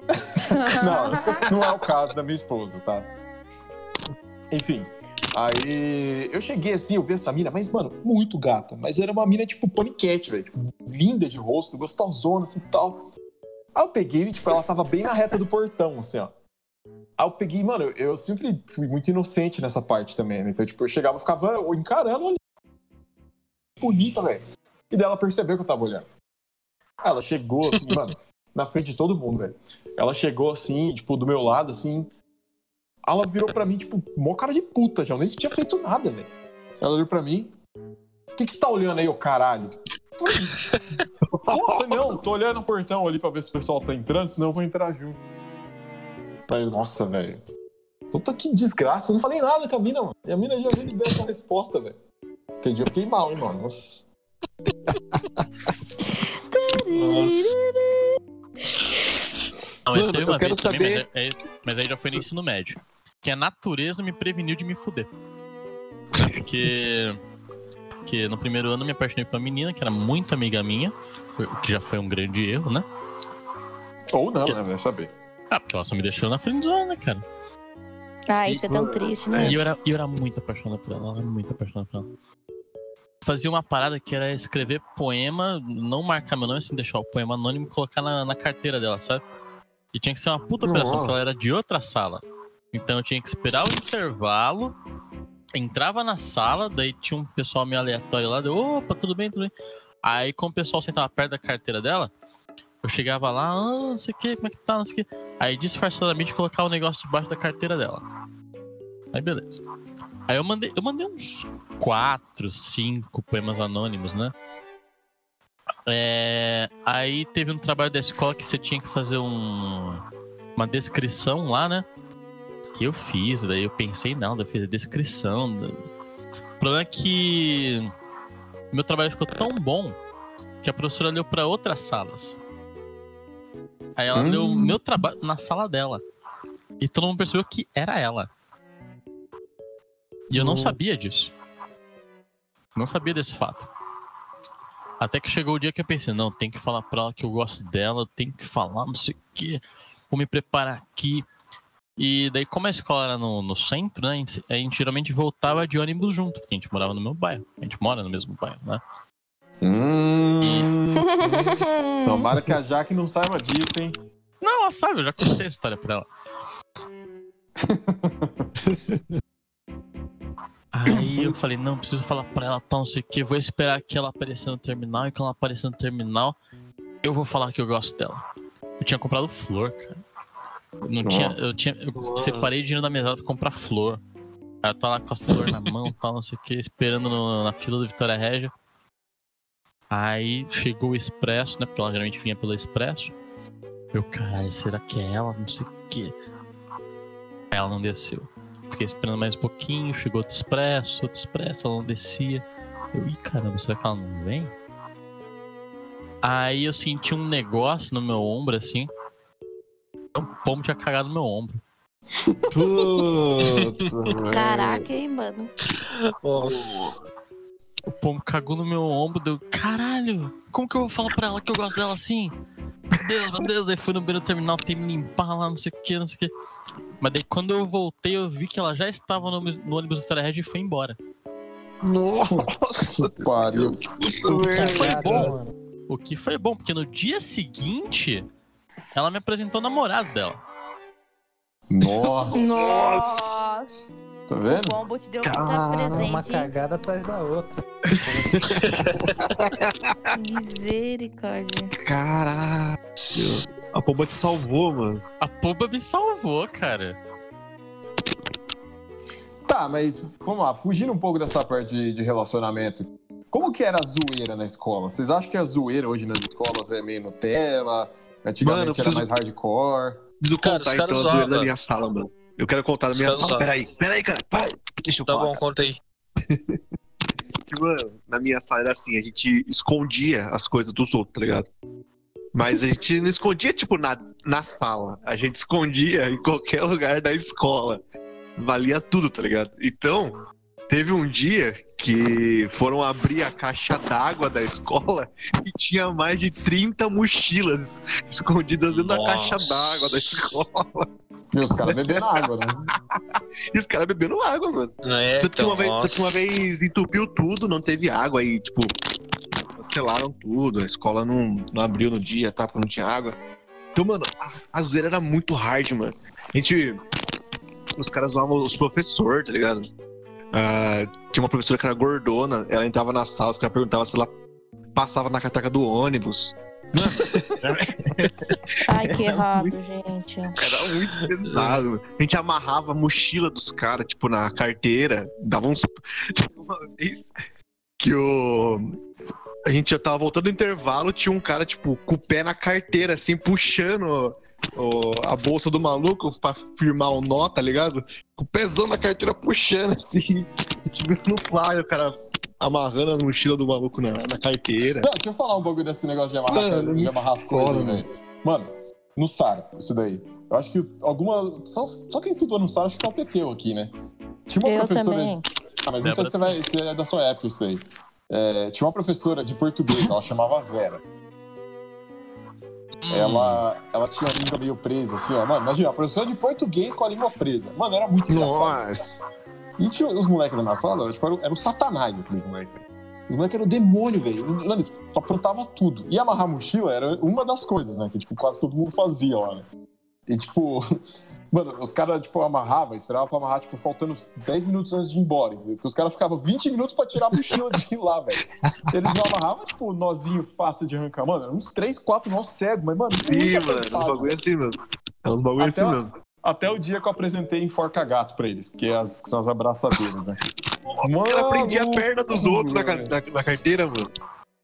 Não, não é o caso da minha esposa, tá? Enfim, aí eu cheguei assim, eu vi essa mina, mas, mano, muito gata. Mas era uma mina, tipo, paniquete, velho. Tipo, linda de rosto, gostosona, assim, tal. Aí eu peguei, tipo, ela tava bem na reta do portão, assim, ó. Aí eu peguei, mano, eu, sempre fui muito inocente nessa parte também, né? Então, tipo, eu chegava e ficava encarando ali. Bonita, velho. E daí ela percebeu que eu tava olhando. Ela chegou, assim, mano, na frente de todo mundo, velho. Ela chegou assim, tipo, do meu lado, assim. Ela virou pra mim, tipo, mó cara de puta já. Eu nem tinha feito nada, velho. Ela olhou pra mim. O que, que você tá olhando aí, ô caralho? Pô, não, tô olhando o portão ali pra ver se o pessoal tá entrando, senão eu vou entrar junto. Falei, nossa, velho. Puta que desgraça. Eu não falei nada com a mina, mano. E a mina já veio e deu essa resposta, velho. Aquele dia eu fiquei mal, hein, mano. Nossa. Não, mas teve uma vez também, saber- mas, é- é- mas aí já foi no ensino médio. Que a natureza me preveniu de me fuder. Porque, porque no primeiro ano eu me apaixonei por uma menina que era muito amiga minha, o que já foi um grande erro, né? Ou não, né? Vai saber. Ah, porque ela só me deixou na friendzone, né, cara? Ah, isso é tão triste, né? E eu era, e eu era muito apaixonado por ela, eu era muito apaixonado por ela. Fazia uma parada que era escrever poema, não marcar meu nome, assim, deixar o poema anônimo e colocar na, na carteira dela, sabe? E tinha que ser uma puta operação, Nossa. porque ela era de outra sala. Então eu tinha que esperar o intervalo, entrava na sala, daí tinha um pessoal meio aleatório lá, deu, opa, tudo bem, tudo bem. Aí, como o pessoal sentava perto da carteira dela, eu chegava lá, ah, não sei o que, como é que tá, não sei o que. Aí, disfarçadamente, colocava o negócio debaixo da carteira dela. Aí, beleza. Aí eu mandei, eu mandei uns quatro, cinco poemas anônimos, né? É, aí teve um trabalho da escola que você tinha que fazer um, uma descrição lá, né? E eu fiz, daí eu pensei, não, eu fiz a descrição. O problema é que meu trabalho ficou tão bom que a professora leu para outras salas. Aí ela Hum. leu o meu trabalho na sala dela. E todo mundo percebeu que era ela. E eu não Hum. sabia disso. Não sabia desse fato. Até que chegou o dia que eu pensei, não, tem que falar pra ela que eu gosto dela, tem que falar, não sei o quê. Vou me preparar aqui. E daí, como a escola era no, no centro, né? A gente, a gente geralmente voltava de ônibus junto, porque a gente morava no meu bairro. A gente mora no mesmo bairro, né? Hum. Tomara que a Jaque não saiba disso, hein? Não, ela sabe, eu já contei a história pra ela. Aí eu falei, não, preciso falar pra ela, tal, não sei o que, vou esperar que ela apareça no terminal, e quando ela aparecer no terminal, eu vou falar que eu gosto dela. Eu tinha comprado flor, cara. Eu Não tinha, eu Nossa. tinha, eu separei dinheiro da mesada pra comprar flor. Aí eu tô lá com as flores na mão, tal, não sei o que, esperando no- na fila do Vitória Régia. Aí chegou o expresso, né? Porque ela geralmente vinha pelo expresso. Eu, caralho, será que é ela? Não sei o quê. Aí ela não desceu. Fiquei esperando mais um pouquinho, chegou outro expresso, outro expresso, ela não descia. Eu, ih, caramba, será que ela não vem? Aí eu senti um negócio no meu ombro, assim. Um pombo tinha cagado no meu ombro. Puta, Caraca, hein, mano. Nossa. O pombo cagou no meu ombro, deu, caralho, como que eu vou falar pra ela que eu gosto dela assim? Meu Deus, meu Deus, daí fui no beiro terminal, tem que me limpar lá, não sei o que, não sei o que. Mas daí quando eu voltei, eu vi que ela já estava no, no ônibus do Red e foi embora. Nossa, Pariu. puta Foi Cagada, bom. O que foi bom, porque no dia seguinte, ela me apresentou o namorado dela. Nossa. Nossa. Tá O vendo? bombo te deu Cara, muita uma presente. hein? cagada atrás da outra. Misericórdia. Caralho. A pomba te salvou, mano. A pomba me salvou, cara. Tá, mas vamos lá, fugindo um pouco dessa parte de, de relacionamento. Como que era a zoeira na escola? Vocês acham que a zoeira hoje nas escolas é meio Nutella? Antigamente Mano, era mais hardcore? Preciso Cara, os caras então zoavam. da minha sala, mano. Eu quero contar da minha caras sala. zoavam. Peraí, peraí, cara. Para. Deixa eu Tá falar. bom, conta aí. mano, na minha sala era assim, a gente escondia as coisas dos outros, tá ligado? Mas a gente não escondia, tipo, na, na sala. A gente escondia em qualquer lugar da escola. Valia tudo, tá ligado? Então, teve um dia que foram abrir a caixa d'água da escola e tinha mais de 30 mochilas escondidas dentro da Nossa. caixa d'água da escola. E os caras bebendo água, né? E os caras bebendo água, mano. É, Tanto que então, uma vez, uma vez entupiu tudo, não teve água aí, tipo, cancelaram tudo, a escola não, não abriu no dia, tá? Porque não tinha água. Então, mano, a, a zoeira era muito hard, mano. A gente. Os caras zoavam os professores, tá ligado? Ah, tinha uma professora que era gordona, ela entrava na sala, os caras perguntavam se ela passava na catraca do ônibus. Ai, que errado, gente. Era muito pesado. A gente amarrava a mochila dos caras, tipo, na carteira. Dava uns. Uma vez que o. A gente já tava voltando do intervalo, tinha um cara, tipo, com o pé na carteira, assim, puxando o- a bolsa do maluco pra firmar o nó, tá ligado? Com o pezão na carteira puxando, assim. Viu no flyer, o cara amarrando as mochilas do maluco na, na carteira. Não, deixa eu falar um bagulho desse negócio de amarrar, Mano, de amarrar as coisas, velho. Mano, no SAR, isso daí. Eu acho que alguma. Só, só quem estudou no SAR, acho que só o Teteu aqui, né? Tinha uma Eu professora. também. Ah, mas não sei se, você vai, se é da sua época isso daí. É, tinha uma professora de português, ela chamava Vera. Hum. Ela, ela tinha a língua meio presa, assim, ó. Mano, imagina, a professora de português com a língua presa. Mano, era muito engraçado. Nossa! E tinha os moleques da minha sala, tipo, era, o- era o satanás aqueles moleques, velho. Os moleques eram o demônio, velho. Mano, eles aprontavam tudo. E amarrar mochila era uma das coisas, né? Que, tipo, quase todo mundo fazia lá, né? E, tipo... Mano, os caras, tipo, amarravam, esperavam pra amarrar, tipo, faltando uns 10 minutos antes de ir embora, entendeu? Porque os caras ficavam 20 minutos pra tirar a mochila de lá, velho. Eles não amarravam, tipo, nozinho fácil de arrancar. Mano, eram uns 3, 4 nós cegos, mas, mano, Sim, mano, é apertado, bagulho assim, mano. É uns bagulho assim a- mesmo. Até o dia que eu apresentei Enforca Gato pra eles, que, é as, que são as abraçadeiras, né? Os caras prendiam a perna dos Mano, outros na, na- na carteira, mano.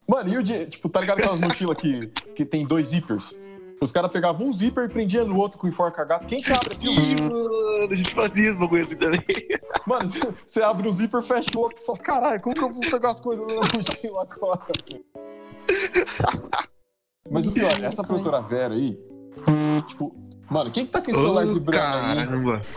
Mano, e o dia, tipo, tá ligado aquelas mochilas que, que tem dois zippers? Os caras pegavam um zíper e prendiam no outro com enforca gato. Quem que abre aquilo? Ih, mano, a gente fazia esse bagulho assim também. Mano, você abre um zíper, fecha o outro e fala, caralho, como que eu vou pegar as coisas na mochila agora? Mas o pior, essa professora Vera aí, tipo, mano, quem que tá com esse celular vibrando aí? caramba.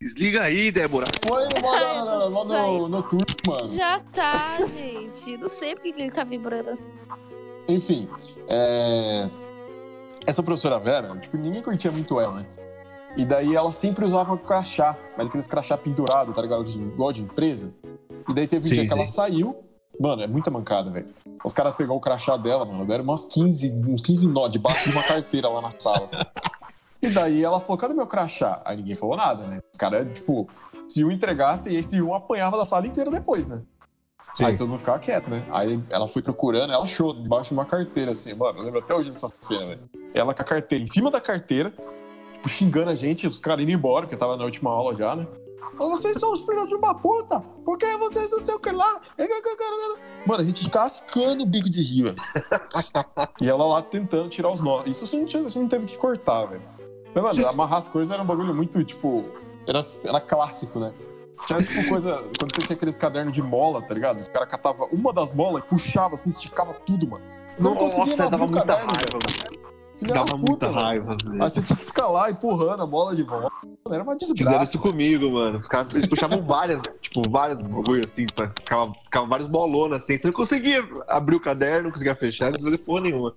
Desliga aí, Débora. Põe no modo, Ai, no, no, noturno, mano. Já tá, gente. Não sei porque que ele tá vibrando assim. Enfim, é... essa professora Vera, tipo, ninguém curtia muito ela, né? E daí ela sempre usava crachá, mas aqueles crachá pendurado, tá ligado? De- Igual de empresa. E daí teve um Sim, dia que ela saiu. Mano, é muita mancada, velho. Os caras pegou o crachá dela, mano. Deram umas 15, uns 15 nó debaixo de uma carteira lá na sala, assim. E daí ela falou, cadê meu crachá? Aí ninguém falou nada, né? Os caras, tipo, se um entregasse, esse um apanhava da sala inteira depois, né? Sim. Aí todo mundo ficava quieto, né? Aí ela foi procurando, ela achou debaixo de uma carteira, assim, mano, eu lembro até hoje dessa cena, velho. Ela com a carteira em cima da carteira, tipo, xingando a gente, os caras indo embora, porque tava na última aula já, né? Vocês são os filhos de uma puta! Por que vocês não sei o que lá? Mano, a gente cascando o bico de rir, velho. e ela lá tentando tirar os nós. Isso você não, tinha, você não teve que cortar, velho. Mas, mano, amarrar as coisas era um bagulho muito, tipo. Era, era clássico, né? Tinha, tipo, coisa. Quando você tinha aqueles cadernos de mola, tá ligado? Os caras catavam uma das molas e puxava assim, esticava tudo, mano. Você não conseguia Nossa, abrir dava o caderno, raiva, velho. Filha Dava da muita puta, velho. raiva, velho. Aí você tinha que ficar lá empurrando a bola de volta. Era uma Fizeram desgraça. isso comigo, mano. Ficava- Eles puxavam várias, tipo, várias bagulho assim, pra, ficava, ficava vários bolonas assim. Você não conseguia abrir o caderno, não conseguia fechar, não fazia porra nenhuma.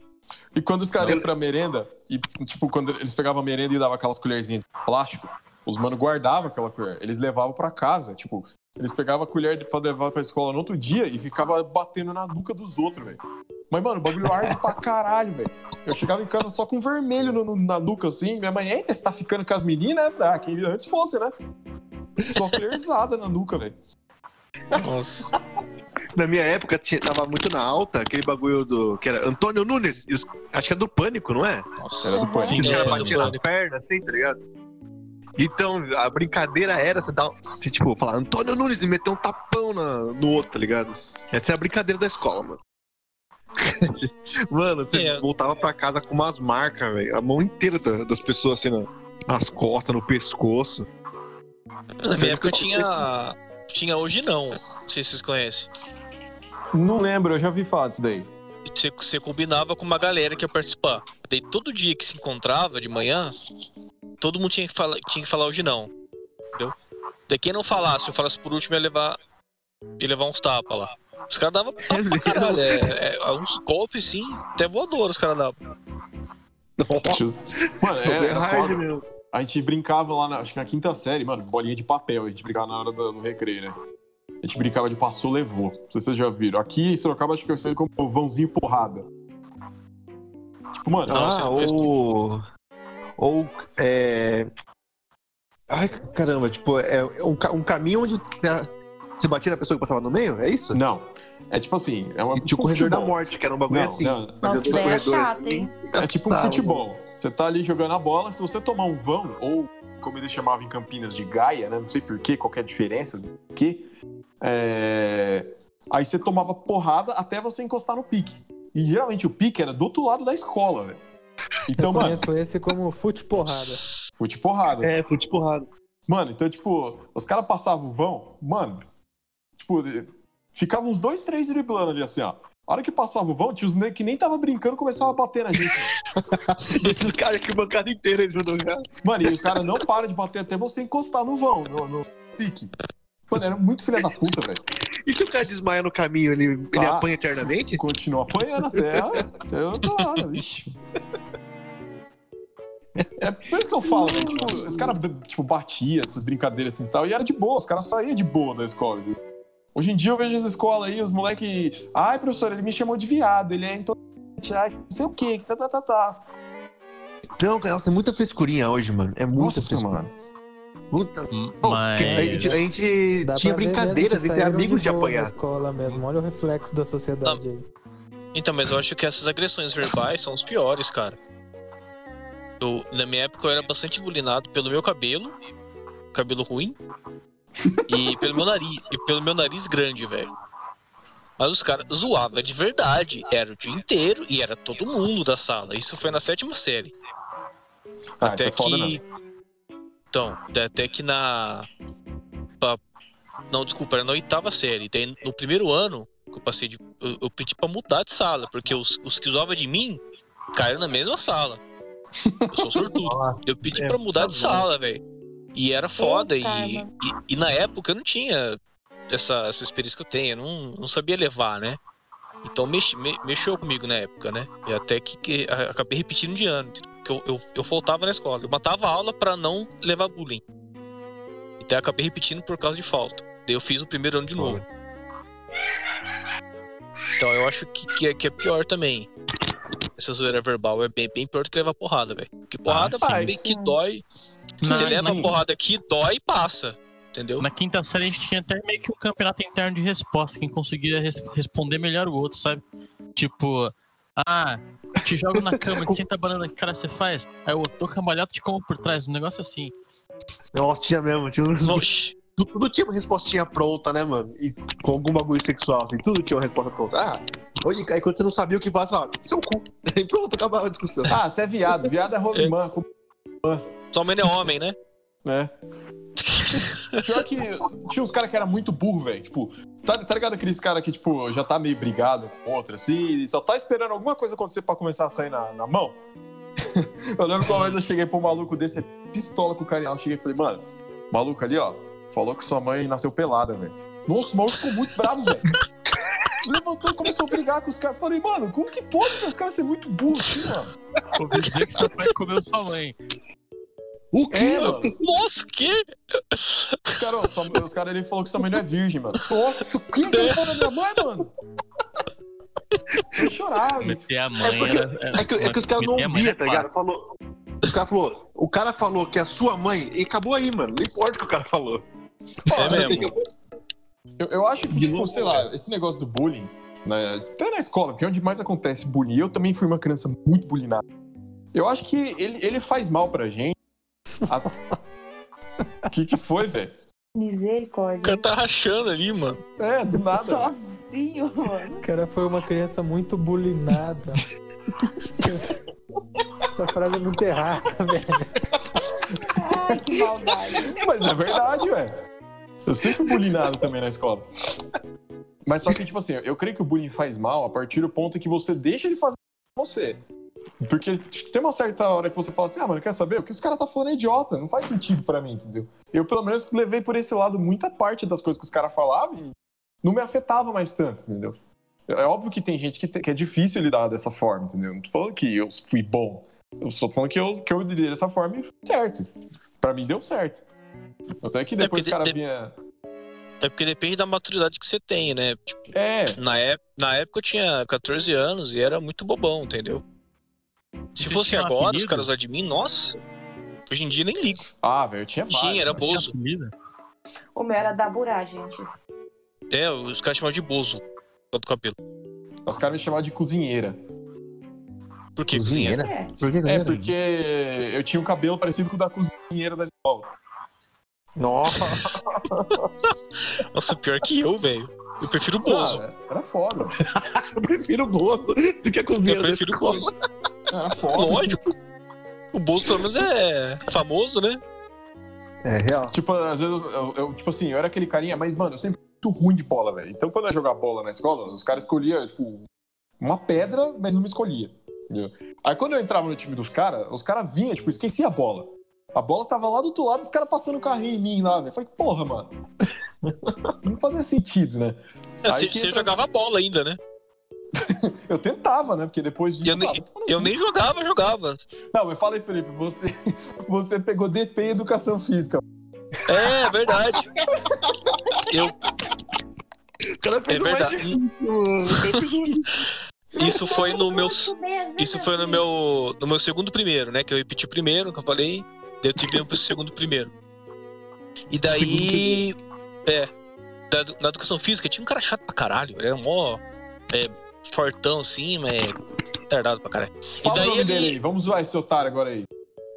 E quando os caras iam pra merenda, e tipo, quando eles pegavam a merenda e davam aquelas colherzinhas de plástico, os mano guardavam aquela colher. Eles levavam pra casa, tipo, eles pegavam a colher de- pra levar pra escola no outro dia e ficava batendo na nuca dos outros, velho. Mas, mano, o bagulho arde pra caralho, velho. Eu chegava em casa só com vermelho no- no- na nuca, assim. Minha mãe, eita, você tá ficando com as meninas? Falei, Ah, quem antes fosse, né? Só colherzada na nuca, velho. Nossa. Na minha época, tinha, tava muito na alta aquele bagulho do. que era Antônio Nunes. os- acho que é do Pânico, não é? Nossa. Era do pânico. Sim, os é, caras do batiam na Pânico. perna, assim, tá ligado? Então, a brincadeira era você dar. Você, tipo, falar Antônio Nunes e meter um tapão na- no outro, tá ligado? Essa é a brincadeira da escola, mano. mano, você É. voltava pra casa com umas marcas, velho. A mão inteira da- das pessoas, assim, na- nas costas, no pescoço. Na minha época tinha tinha hoje não. Não sei se vocês conhecem. Não lembro, eu já vi falar disso daí. Você, você combinava com uma galera que ia participar. Daí todo dia que se encontrava de manhã, todo mundo tinha que falar, tinha que falar hoje não. Entendeu? Daí quem não falasse, eu falasse por último, ia levar, ia levar uns tapas lá. Os caras davam tapa pra caralho. É, é, uns golpes, sim, até voador os caras davam. Mano, é, hard foda. mesmo. A gente brincava lá, na, acho que na quinta série, mano, bolinha de papel. A gente brincava na hora do, do recreio, né? A gente brincava de passou, levou. Não sei se vocês já viram. Aqui em Sorocaba, acho que eu sei como vãozinho porrada. Tipo, mano, Não, você ah, não fez- ou. Ou. É. Ai, caramba, tipo, é um, ca- um caminho onde você, você batia na pessoa que passava no meio? É isso? não. É tipo assim, é uma. E tinha o corredor da futebol. morte, que era um bagulho Não, assim. não. Nossa, isso daí é chato, assim, hein? É tipo um futebol. Você tá ali jogando a bola, se você tomar um vão, ou como eles chamavam em Campinas de Gaia, né? Não sei porquê, qual que é a diferença do que. É... Aí você tomava porrada até você encostar no pique. E geralmente o pique era do outro lado da escola, velho. Então, eu mano, conheço esse como fute porrada. fute porrada. É, fute porrada. Mano, então, tipo, os caras passavam o vão, mano, tipo, ficavam uns dois, três driblando ali, assim, ó. A hora que passava o vão, tinha os negros que nem tava brincando começavam a bater na gente. Esses caras que bancada inteira eles mandam jogar. Mano, e os caras não param de bater até você encostar no vão, no, no pique. Mano, era muito filha da puta, velho. E se o cara desmaia no caminho, ele, ele Ah. apanha eternamente? Continua apanhando até, até outra hora, vixi. É por isso que eu falo, né? Tipo, os caras, tipo, batiam essas brincadeiras assim e tal, e era de boa, os caras saíam de boa da escola. viu? Hoje em dia eu vejo as escolas aí, os moleques. Ai, professor, ele me chamou de viado, ele é intolerante, ai, não sei o quê, que tá, tá, tá, tá. Não, cara, tem muita frescurinha hoje, mano. É muita Nossa, frescura. mano. Puta. Hum, Mas. A gente, a gente tinha brincadeiras entre amigos de da apanhar. escola mesmo. Olha o reflexo da sociedade aí. Então, mas eu acho que essas agressões verbais são os piores, cara. Eu, na minha época eu era bastante bulinado pelo meu cabelo, cabelo ruim, e pelo meu nariz, e pelo meu nariz grande, velho. Mas os caras zoavam de verdade, era o dia inteiro e era todo mundo da sala. Isso foi na sétima série. Ah, até é que. Então, até que na. Não, desculpa, era na oitava série. Daí, no primeiro ano que eu passei de. Eu, eu pedi pra mudar de sala, porque os, os que zoavam de mim caíram na mesma sala. Eu sou sortudo. Eu pedi é, pra mudar tá de sala, velho. E era foda. E, e, e na época eu não tinha essa, essa experiência que eu tenho. Eu não, não sabia levar, né? Então me- mexeu comigo na época, né? E até que, que a- acabei repetindo de ano. Que eu, eu, eu faltava na escola. Eu matava a aula pra não levar bullying. Então eu acabei repetindo por causa de falta. Daí eu fiz o primeiro ano de novo. Então eu acho que, que, é, que é pior também. Essa zoeira verbal é bem, bem pior do que levar porrada, velho. Porque porrada sim. bem que dói. Não, Você leva sim. a porrada aqui, dói e passa. Entendeu? Na quinta série a gente tinha até meio que um campeonato interno de resposta, quem conseguia res- responder melhor o outro, sabe? Tipo, ah, te jogo na cama, te senta a banana, que cara você faz? Aí o outro, tô cambalhota, te como por trás, um negócio assim. Nossa, tinha mesmo. Tinha uns... Oxi. Tudo, tudo tinha uma respostinha pronta, né, mano? E com algum bagulho sexual, assim. Tudo tinha uma resposta pronta. Ah, hoje, aí quando você não sabia o que faz, você fala, seu cu. Aí pronto, acabava a discussão. Ah, você é viado. Viado é rolimã, como Só homem é homem, né? né? Pior que tinha uns caras que era muito burro, velho. Tipo, tá, tá ligado aqueles caras que, tipo, já tá meio brigado com outro, assim, e só tá esperando alguma coisa acontecer pra começar a sair na, na mão? eu lembro que uma vez eu cheguei pra um maluco desse, pistola com o cara, eu cheguei e falei, mano, maluco ali, ó, falou que sua mãe nasceu pelada, velho. Nossa, o maluco ficou muito bravo, velho. Levantou e começou a brigar com os caras. Falei, mano, como que pode os caras ser muito burros assim, mano? Ouvi dizer que seu pai comeu sua mãe. O quê, É, mano? Nossa, que? Os caras, os caras, ele falou que sua mãe não é virgem, mano. Nossa, o que que ele falou da minha mãe, mano? Eu chorava. Meter a mãe porque- era. É que, é que os caras não ouviam, era tá ligado? Falou. Os cara falou, o cara falou que é a sua mãe, e acabou aí, mano. Não importa o que o cara falou. É mesmo. Eu, eu acho que, De tipo, sei lá, esse negócio do bullying, né, até na escola, porque é onde mais acontece bullying, eu também fui uma criança muito bullyingada. Eu acho que ele, ele faz mal pra gente. O que que foi, velho? O Misericórdia. cara tá rachando ali, mano. É, do nada. Sozinho, mano. O cara foi uma criança muito bulinada. Essa- Essa frase é muito errada, velho. Mas é verdade, velho. Eu sempre fui bulinado também na escola. Mas só que, tipo assim, eu creio que o bullying faz mal a partir do ponto que você deixa ele fazer com você. Porque tem uma certa hora que você fala assim, ah, mano, quer saber? O que os caras tá falando é idiota, não faz sentido pra mim, entendeu? Eu, pelo menos, levei por esse lado muita parte das coisas que os caras falavam e não me afetava mais tanto, entendeu? É óbvio que tem gente que, te- que é difícil lidar dessa forma, entendeu? Não tô falando que eu fui bom. Eu só tô falando que eu, que eu lidei dessa forma e foi certo. Pra mim deu certo. Até que depois porque o cara de- vinha. É porque depende da maturidade que você tem, né? Tipo, É, na, ép- na época eu tinha 14 anos e era muito bobão, entendeu? Se Vocês fosse agora, os apelido? caras lá de mim, nossa. Hoje em dia nem ligo. ah, velho, eu tinha vários. Tinha, era Bozo. O meu era Daburá, gente. É, os caras chamavam de Bozo. Do cabelo. Os caras me chamavam de cozinheira. Por quê? Cozinheira. É. Por que não É, era? porque eu tinha um cabelo parecido com o da cozinheira da escola. Nossa. Nossa, pior que eu, velho. Eu prefiro o Bozo. Ah, era foda. Eu prefiro o Bozo do que a cozinha eu da prefiro o escola. Bozo. Era foda. Lógico. O Bozo pelo menos é famoso, né? É real. Tipo, às vezes, eu, eu- tipo assim, eu era aquele carinha, mas, mano, eu sempre fui muito ruim de bola, velho. Então, quando eu ia jogar bola na escola, os caras escolhiam, tipo, uma pedra, mas não me escolhia. Entendeu? Aí, quando eu entrava no time dos caras, os caras vinham, tipo, esquecia a bola. A bola tava lá do outro lado, os caras passando o carrinho em mim lá, velho. Falei, porra, mano. Não fazia sentido, né? É, Aí Você entra- jogava bola ainda, né? Eu tentava, né? Porque depois disso. Eu nem- ah, Eu nem jogava, jogava. Não, mas fala aí, Felipe, você, você pegou DP em educação física. É, verdade. Eu, O cara fez É verdade. Difícil. isso foi no meu. Isso foi no meu, no meu segundo primeiro, né? Que eu repeti o primeiro, que eu falei. Daí eu tive pro segundo primeiro. E daí. É. da- na educação física tinha um cara chato pra caralho. Ele era mó. É, fortão assim, mas. Tardado pra caralho. Fala e daí o nome ele. dele aí. Vamos zoar esse otário agora aí.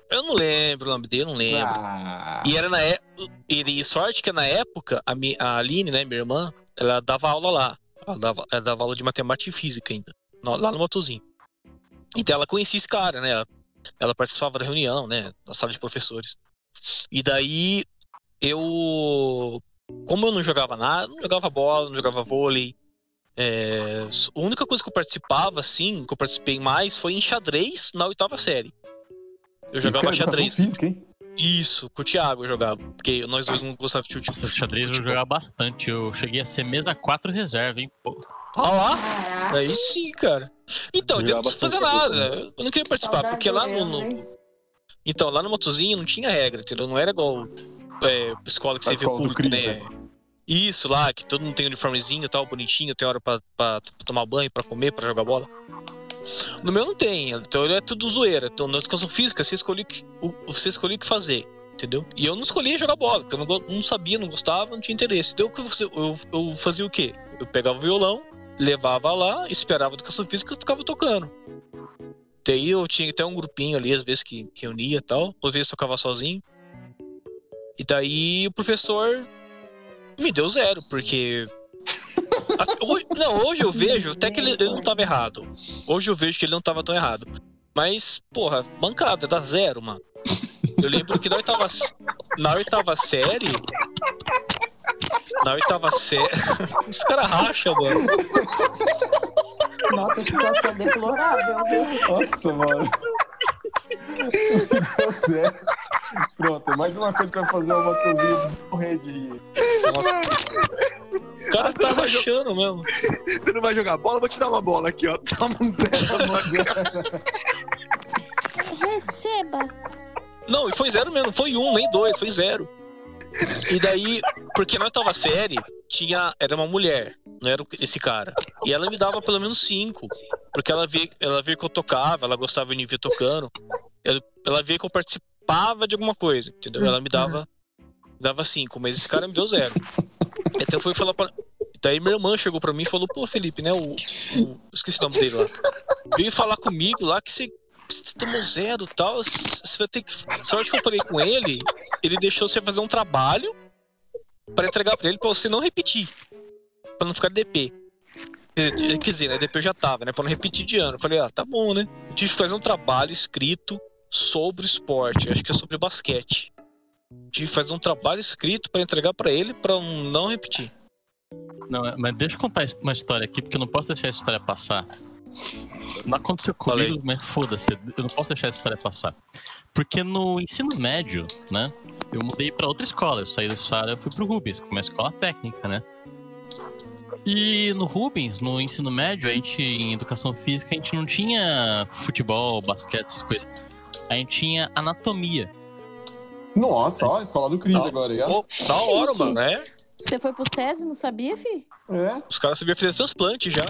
Eu não lembro o nome dele, eu não lembro. Ah, E era na época. E sorte que na época, a, mi- a Aline, né, minha irmã, ela dava aula lá. Ela dava, ela dava aula de matemática e física ainda. No- lá no Motozinho. E daí ela conhecia esse cara, né? Ela, ela participava da reunião, né? Na sala de professores. E daí eu. Como eu não jogava nada, não jogava bola, não jogava vôlei. é, a única coisa que eu participava, assim, que eu participei mais, foi em xadrez na oitava série. Eu isso jogava xadrez. Física, hein? Isso, com o Thiago eu jogava. Porque nós dois não gostávamos de futebol. Nossa, xadrez eu jogava bastante. Eu cheguei a ser mesa 4 reserva, hein? Pô. Olha lá. Caraca. Aí sim, cara. Então, eu não fazer bastante nada. Eu não queria participar, Saudade porque lá no, no-? Então, lá no Motozinho não tinha regra, entendeu? Não era igual é, escola que A você vê público, Cris, né? Isso lá, que todo mundo tem uniformezinho e tal, bonitinho, tem hora pra, pra tomar banho, pra comer, pra jogar bola. No meu não tem, então ele é tudo zoeira. Então, na educação física, você escolhe o que, você escolhe o que fazer, entendeu? E eu não escolhi jogar bola, porque eu não, não sabia, não gostava, não tinha interesse. Então, o que eu, eu, eu fazia o quê? Eu pegava o violão, levava lá, esperava educação física e ficava tocando. Daí eu tinha até um grupinho ali, às vezes, que reunia e tal. Às vezes tocava sozinho. E daí o professor me deu zero, porque. não, hoje eu vejo até que ele, ele não tava errado. Hoje eu vejo que ele não tava tão errado. Mas, porra, bancada, dá zero, mano. Eu lembro que na oitava, na oitava série. Na oitava série. Os caras racham, mano. Nossa, situação deplorável, viu? Nossa, mano. Deu certo. Pronto, é mais uma coisa que vai fazer o Matosinho morrer de rir. Nossa. O cara tá rachando mesmo. Você não vai jogar bola? Vou te dar uma bola aqui, ó. Toma um zero. Receba. Não, e foi zero mesmo, não foi um, nem dois, foi zero. E daí, porque na oitava série, tinha, era uma mulher, não era esse cara. E ela me dava pelo menos cinco. Porque ela via, ela via que eu tocava, ela gostava de me ver tocando. Ela, ela via que eu participava de alguma coisa, entendeu? Ela me dava, dava cinco, mas esse cara me deu zero. Então foi falar pra. Daí minha irmã chegou pra mim e falou, pô, Felipe, né? O, o- esqueci o nome dele lá. Veio falar comigo lá que você, você tomou zero e tal. Você vai ter que. Sorte que eu falei com ele, ele deixou você fazer um trabalho pra entregar pra ele pra você não repetir. Pra não ficar DP. Quer dizer, quer dizer, né? DP eu já tava, né? Pra não repetir de ano. Eu falei, ah, tá bom, né? Eu tive que fazer um trabalho escrito sobre esporte. Acho que é sobre basquete. Tive que fazer um trabalho escrito pra entregar pra ele pra um não repetir. Não, mas deixa eu contar uma história aqui, porque eu não posso deixar essa história passar. Não aconteceu comigo, mas foda-se, eu não posso deixar essa história passar. Porque no ensino médio, né, eu mudei pra outra escola. Eu saí do Sara e fui pro Rubens, que é uma escola técnica, né? E no Rubens, no ensino médio, a gente, em educação física, a gente não tinha futebol, basquete, essas coisas. A gente tinha anatomia. Nossa, ó, a escola do Cris agora aí, ó. Pô, da hora, Chique. mano, né? Você foi pro SESI, não sabia, fi? É. Os caras sabiam fazer transplante já.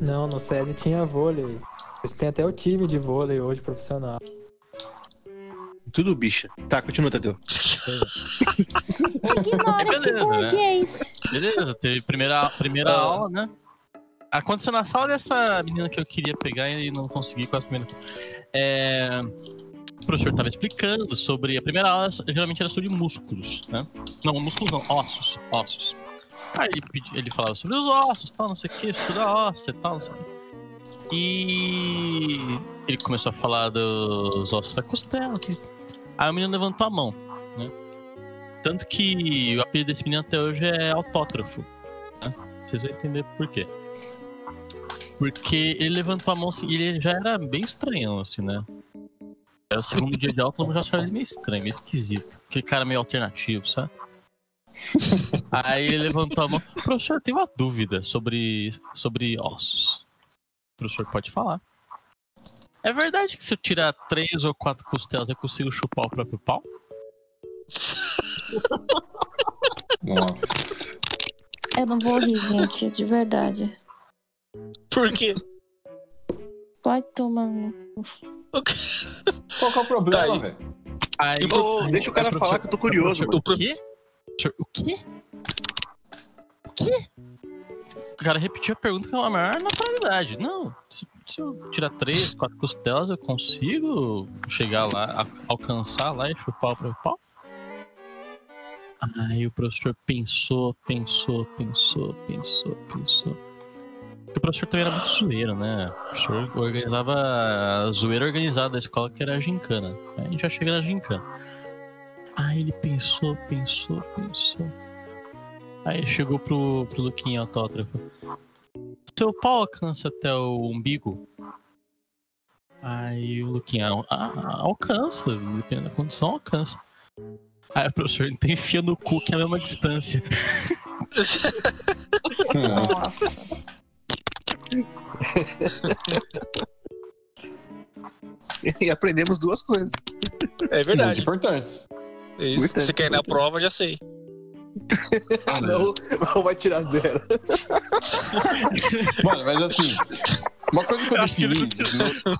Não, no SESI tinha vôlei. Eles têm até o time de vôlei hoje profissional. Tudo bicha. Tá, continua, Tadeu. Ignora esse Beleza, né? burguês. Beleza, teve primeira, primeira aula, né? Aconteceu na sala dessa menina que eu queria pegar e não consegui quase primeira. É, o professor tava explicando sobre. A primeira aula geralmente era sobre músculos, né? Não, músculos não, ossos. Ossos. Aí ele, pedi- ele falava sobre os ossos, tal, não sei o que, estuda ósseo e tal, não sei o que. E ele começou a falar dos ossos da costela. que- Aí o menino levantou a mão, né? Tanto que o apelido desse menino até hoje é autógrafo. Né? Vocês vão entender por quê. Porque ele levantou a mão assim, e ele já era bem estranhão, assim, né? Era o segundo dia de aula, todo mundo já achava ele meio estranho, meio esquisito. Aquele cara meio alternativo, sabe? Aí ele levantou a mão. Professor, eu tenho uma dúvida sobre, sobre ossos. O professor pode falar. É verdade que se eu tirar três ou quatro costelas eu consigo chupar o próprio pau? Nossa. Eu não vou rir, gente, de verdade. Por quê? Pode tomar. no- Qual que é o problema, Tá aí. velho? Deixa o cara aí, falar que eu tô curioso, professor, mano. O quê? Professor, O quê? O quê? O cara repetiu a pergunta com a maior naturalidade. Não, se, se eu tirar três, quatro costelas, eu consigo chegar lá, a- alcançar lá e chupar o próprio pau? Aí o professor pensou, pensou, pensou, pensou, pensou. Porque o professor também era muito zoeiro, né? O professor organizava a zoeira organizada da escola, que era a gincana. Aí a gente já chega na gincana. Aí ele pensou, pensou, pensou. Aí chegou pro, pro Luquinha autógrafo. Seu pau alcança até o umbigo? Aí o Luquinha, "Ah, alcança, dependendo da condição, alcança. Aí o professor, então enfia no cu que é a mesma distância. Nossa. E aprendemos duas coisas. É Muito verdade. importantes. É isso. Importante, Você quer ir na prova, já sei. Ah, não, não vai tirar zero. Mano, mas assim, uma coisa que eu, defini. no-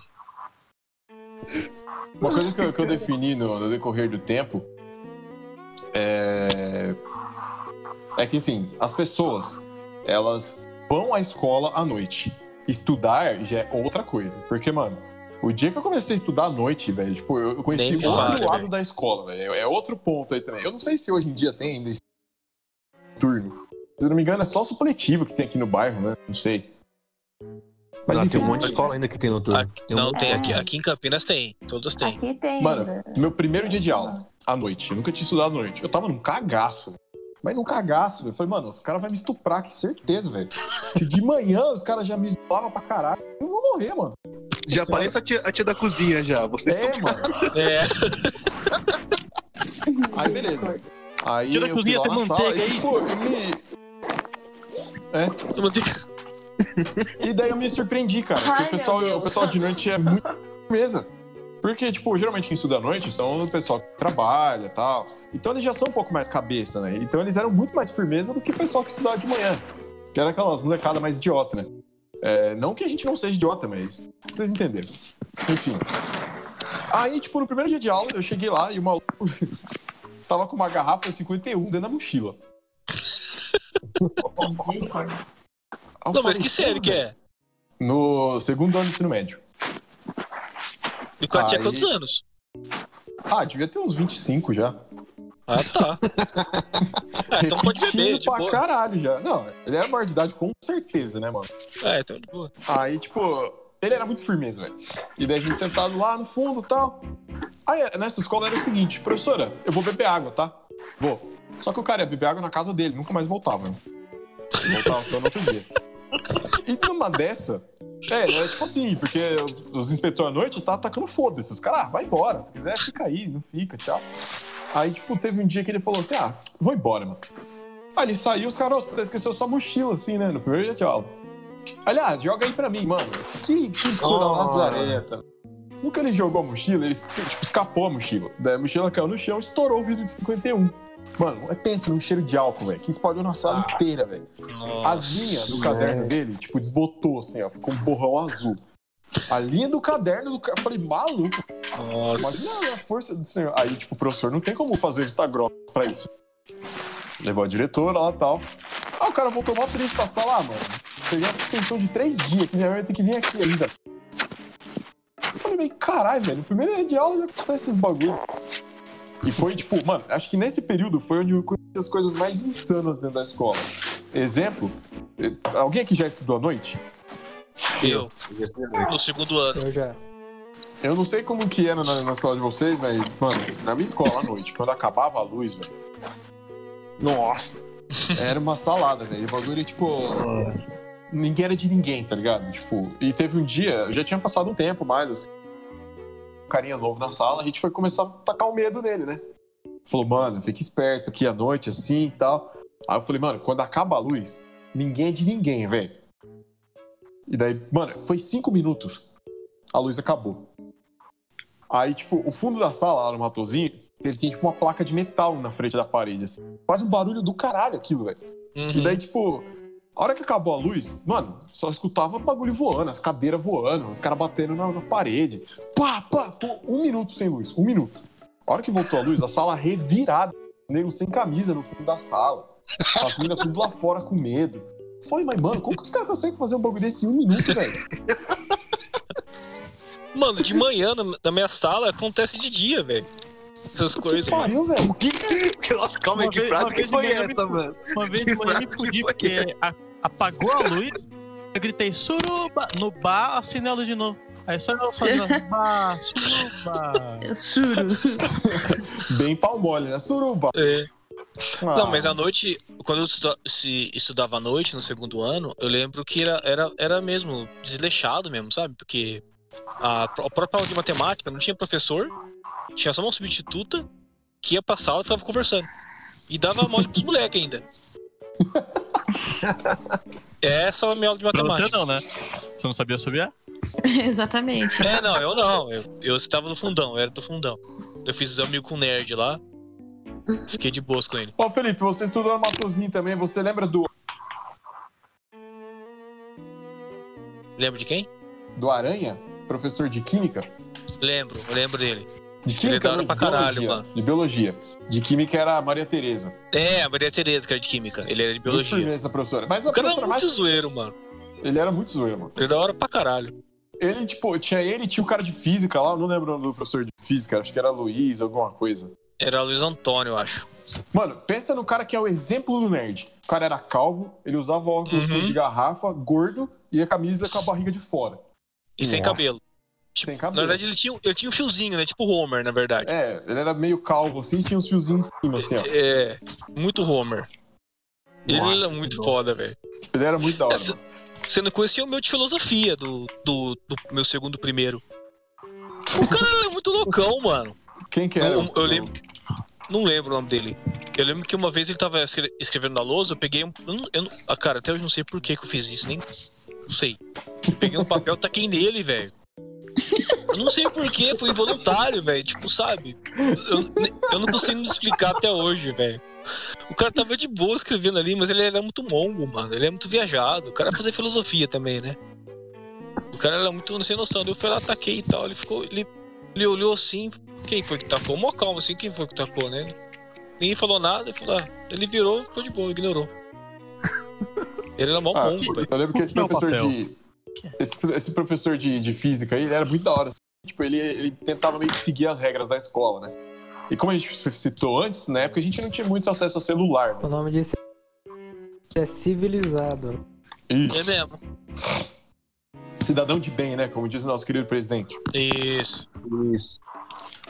Uma coisa que eu, que eu defini no, no decorrer do tempo é. É que assim, as pessoas, elas vão à escola à noite. Estudar já é outra coisa. Porque, mano, o dia que eu comecei a estudar à noite, velho, tipo, eu conheci Nem me outro lado velho. da escola, velho. É outro ponto aí também. Eu não sei se hoje em dia tem ainda turno. Se eu não me engano, é só supletivo que tem aqui no bairro, né? Não sei. Mas enfim, tem um monte de escola ainda que tem noturno. Tem um Não, tem aqui. Aqui em Campinas tem. Todas têm. Aqui tem. Mano, meu primeiro dia de aula, à noite. Eu nunca tinha estudado à noite. Eu tava num cagaço. Mas num cagaço, velho. Eu falei, mano, os caras vão me estuprar, que certeza, velho. Se de manhã os caras já me zoavam pra caralho, eu vou morrer, mano. Já aparece a tia, a tia da cozinha já. Vocês É, estão. mano. É. Aí, beleza. Aí Tira a eu fui cozinha, lá tem na sala manteiga e, aí? pô, eu me... Vou ter- E daí eu me surpreendi, cara. Porque Ai, o pessoal, o pessoal de noite é muito firmeza. Porque, tipo, geralmente quem estuda à noite são o pessoal que trabalha e tal. Então eles já são um pouco mais cabeça, né? Então eles eram muito mais firmeza do que o pessoal que estudava de manhã. Que era aquelas molecadas mais idiota, né? É, não que a gente não seja idiota, mas vocês entenderam. Enfim. Aí, tipo, no primeiro dia de aula, eu cheguei lá e o maluco tava com uma garrafa de 51 dentro da mochila. Não, mas que série que é? No segundo ano do ensino médio. E o cara tinha quantos anos? Ah, devia ter uns 25 já. Ah, tá. Ah, então pode beber, de pra boa. caralho já. Não, ele era maior de idade com certeza, né, mano? É, então de boa. Aí, tipo, ele era muito firmeza, velho. E daí a gente sentado lá no fundo e tal. Aí nessa escola era o seguinte, professora, eu vou beber água, tá? Vou. Só que o cara ia beber água na casa dele, nunca mais voltava. Né? Voltava só no outro dia. E numa dessa, é, é tipo assim, porque os inspetores à noite tá atacando foda-se. Os caras, ah, vai embora. Se quiser, fica aí, não fica, tchau. Aí, tipo, teve um dia que ele falou assim: ah, vou embora, mano. Aí ele saiu, os caras, você esqueceu sua mochila, assim, né? No primeiro dia de aula. Aliás, joga aí pra mim, mano. Que, que escura Oh. lazareta. Nunca ele jogou a mochila, ele tipo, escapou a mochila. Daí a mochila caiu no chão e estourou o vidro de 51. Mano, pensa num cheiro de álcool, velho, que espalhou na sala inteira, velho. As linhas do caderno dele, tipo, desbotou, assim, ó. Ficou um borrão azul. A linha do caderno do cara. Eu falei, maluco. Nossa. Imagina a força do senhor. Aí, tipo, o professor não tem como fazer vista grossa pra isso. Levou a diretora lá e tal. Aí o cara voltou mó triste pra sala, ah, mano. Peguei uma suspensão de três dias, que minha mãe vai ter que vir aqui ainda. Eu falei, bem, caralho, velho. No primeiro dia de aula já acontece esses bagulho. E foi, tipo, mano, acho que nesse período foi onde eu conheci as coisas mais insanas dentro da escola. Exemplo, alguém aqui já estudou à noite? Eu, no segundo ano. Eu já. Eu não sei como que era na, na escola de vocês, mas, mano, na minha escola à noite, quando acabava a luz, velho. Nossa! Era uma salada, velho. O bagulho, tipo. Ninguém era de ninguém, tá ligado? Tipo, e teve um dia, já tinha passado um tempo mais, assim. Um carinha novo na sala, a gente foi começar a tacar o medo nele, né? Falou, mano, fica esperto aqui à noite, assim e tal. Aí eu falei, mano, quando acaba a luz, ninguém é de ninguém, velho. E daí, mano, foi cinco minutos. A luz acabou. Aí, tipo, o fundo da sala, lá no Matozinho, ele tinha, tipo, uma placa de metal na frente da parede, assim. Faz um barulho do caralho aquilo, velho. E Uhum. daí, tipo, a hora que acabou a luz, mano, só escutava bagulho voando, as cadeiras voando, os caras batendo na, na parede. Pá, pá, ficou um minuto sem luz, um minuto. A hora que voltou a luz, a sala revirada, os negros sem camisa no fundo da sala. As meninas tudo lá fora com medo. Falei, mas mano, como que os caras conseguem fazer um bagulho desse em um minuto, velho? Mano, de manhã na minha sala acontece de dia, velho. Essas Que coisas, pariu, velho. O que? Nossa, calma aí, que vez- frase que foi essa, mano? Uma vez de manhã me fudi porque a- apagou a luz, eu gritei suruba no bar, acendeu a luz de novo. Aí só eu só bar, suruba. Juro. Bem pau mole, né? Suruba. É. Ah, Não, mas à noite, quando eu estu- se estudava à noite, no segundo ano, eu lembro que era, era, era mesmo desleixado mesmo, sabe? Porque a, a própria aula de matemática não tinha professor, tinha só uma substituta que ia pra sala e ficava conversando. E dava mole pros moleques ainda. Essa é a minha aula de Pra você matemática. não, né? Você não sabia subir? Exatamente. É, não, eu não. Eu, eu estava no fundão, eu era do fundão. Eu fiz amigo com o nerd lá. Fiquei de boas com ele. Ó, Felipe, você estudou no Matozinho também, você lembra do, Lembra de quem? do Aranha? Professor de Química? Lembro, lembro dele. De Ele Química, da hora não, pra caralho, biologia, mano. De Biologia. De Química era a Maria Tereza. É, a Maria Tereza, que era de química. Ele era de Muito biologia. firmeza, professora. Mas a O cara era professora muito mais... zoeiro, mano. Ele era muito zoeiro, mano. Ele é da hora pra caralho. Ele, tipo, tinha ele e tinha o cara de Física lá, eu não lembro o nome do professor de Física, acho que era Luiz, alguma coisa. Era Luiz Antônio, eu acho. Mano, pensa no cara que é o exemplo do nerd. O cara era calvo, ele usava óculos Uhum. de garrafa, gordo e a camisa com a barriga de fora. E sem Nossa. cabelo. Tipo, Sem Na cabelo. verdade, ele tinha, ele tinha um fiozinho, né? Tipo Homer, na verdade. É, ele era meio calvo assim e tinha uns fiozinhos em cima, assim, ó. É, muito Homer. Ele Nossa, era que muito foda, velho. Ele era muito da hora. Essa- não conhecia o meu de filosofia do, do, do meu segundo primeiro. O cara era muito loucão, mano. Quem que Eu, era? eu lembro. que- Não lembro o nome dele. Eu lembro que uma vez ele tava escre- escrevendo na lousa, eu peguei um. Eu não, eu ah, cara, até hoje não sei por que, que eu fiz isso, nem. Não sei. Eu peguei um papel e taquei nele, velho. Eu não sei por que, foi involuntário, velho. Tipo, sabe? Eu, eu não consigo me explicar até hoje, velho. O cara tava de boa escrevendo ali, mas ele era muito mongo, mano. Ele é muito viajado. O cara ia fazer filosofia também, né? O cara era muito sem noção. Eu fui lá, ataquei e tal. Ele ficou. Ele, ele olhou assim. Quem foi que tacou? Mó calma assim, quem foi que tacou, né? Ninguém falou nada. Ele falou, ah, ele virou, ficou de boa, ignorou. Ele era mó Ah, mongo, velho. eu lembro que esse é o professor de. Esse, esse professor de, de física aí, ele era muito da hora. Tipo, ele, ele tentava meio que seguir as regras da escola, né? E como a gente citou antes, na época a gente não tinha muito acesso a celular, né? O nome disso é civilizado. É Isso. mesmo. Cidadão de bem, né? Como diz o nosso querido presidente. Isso. Isso.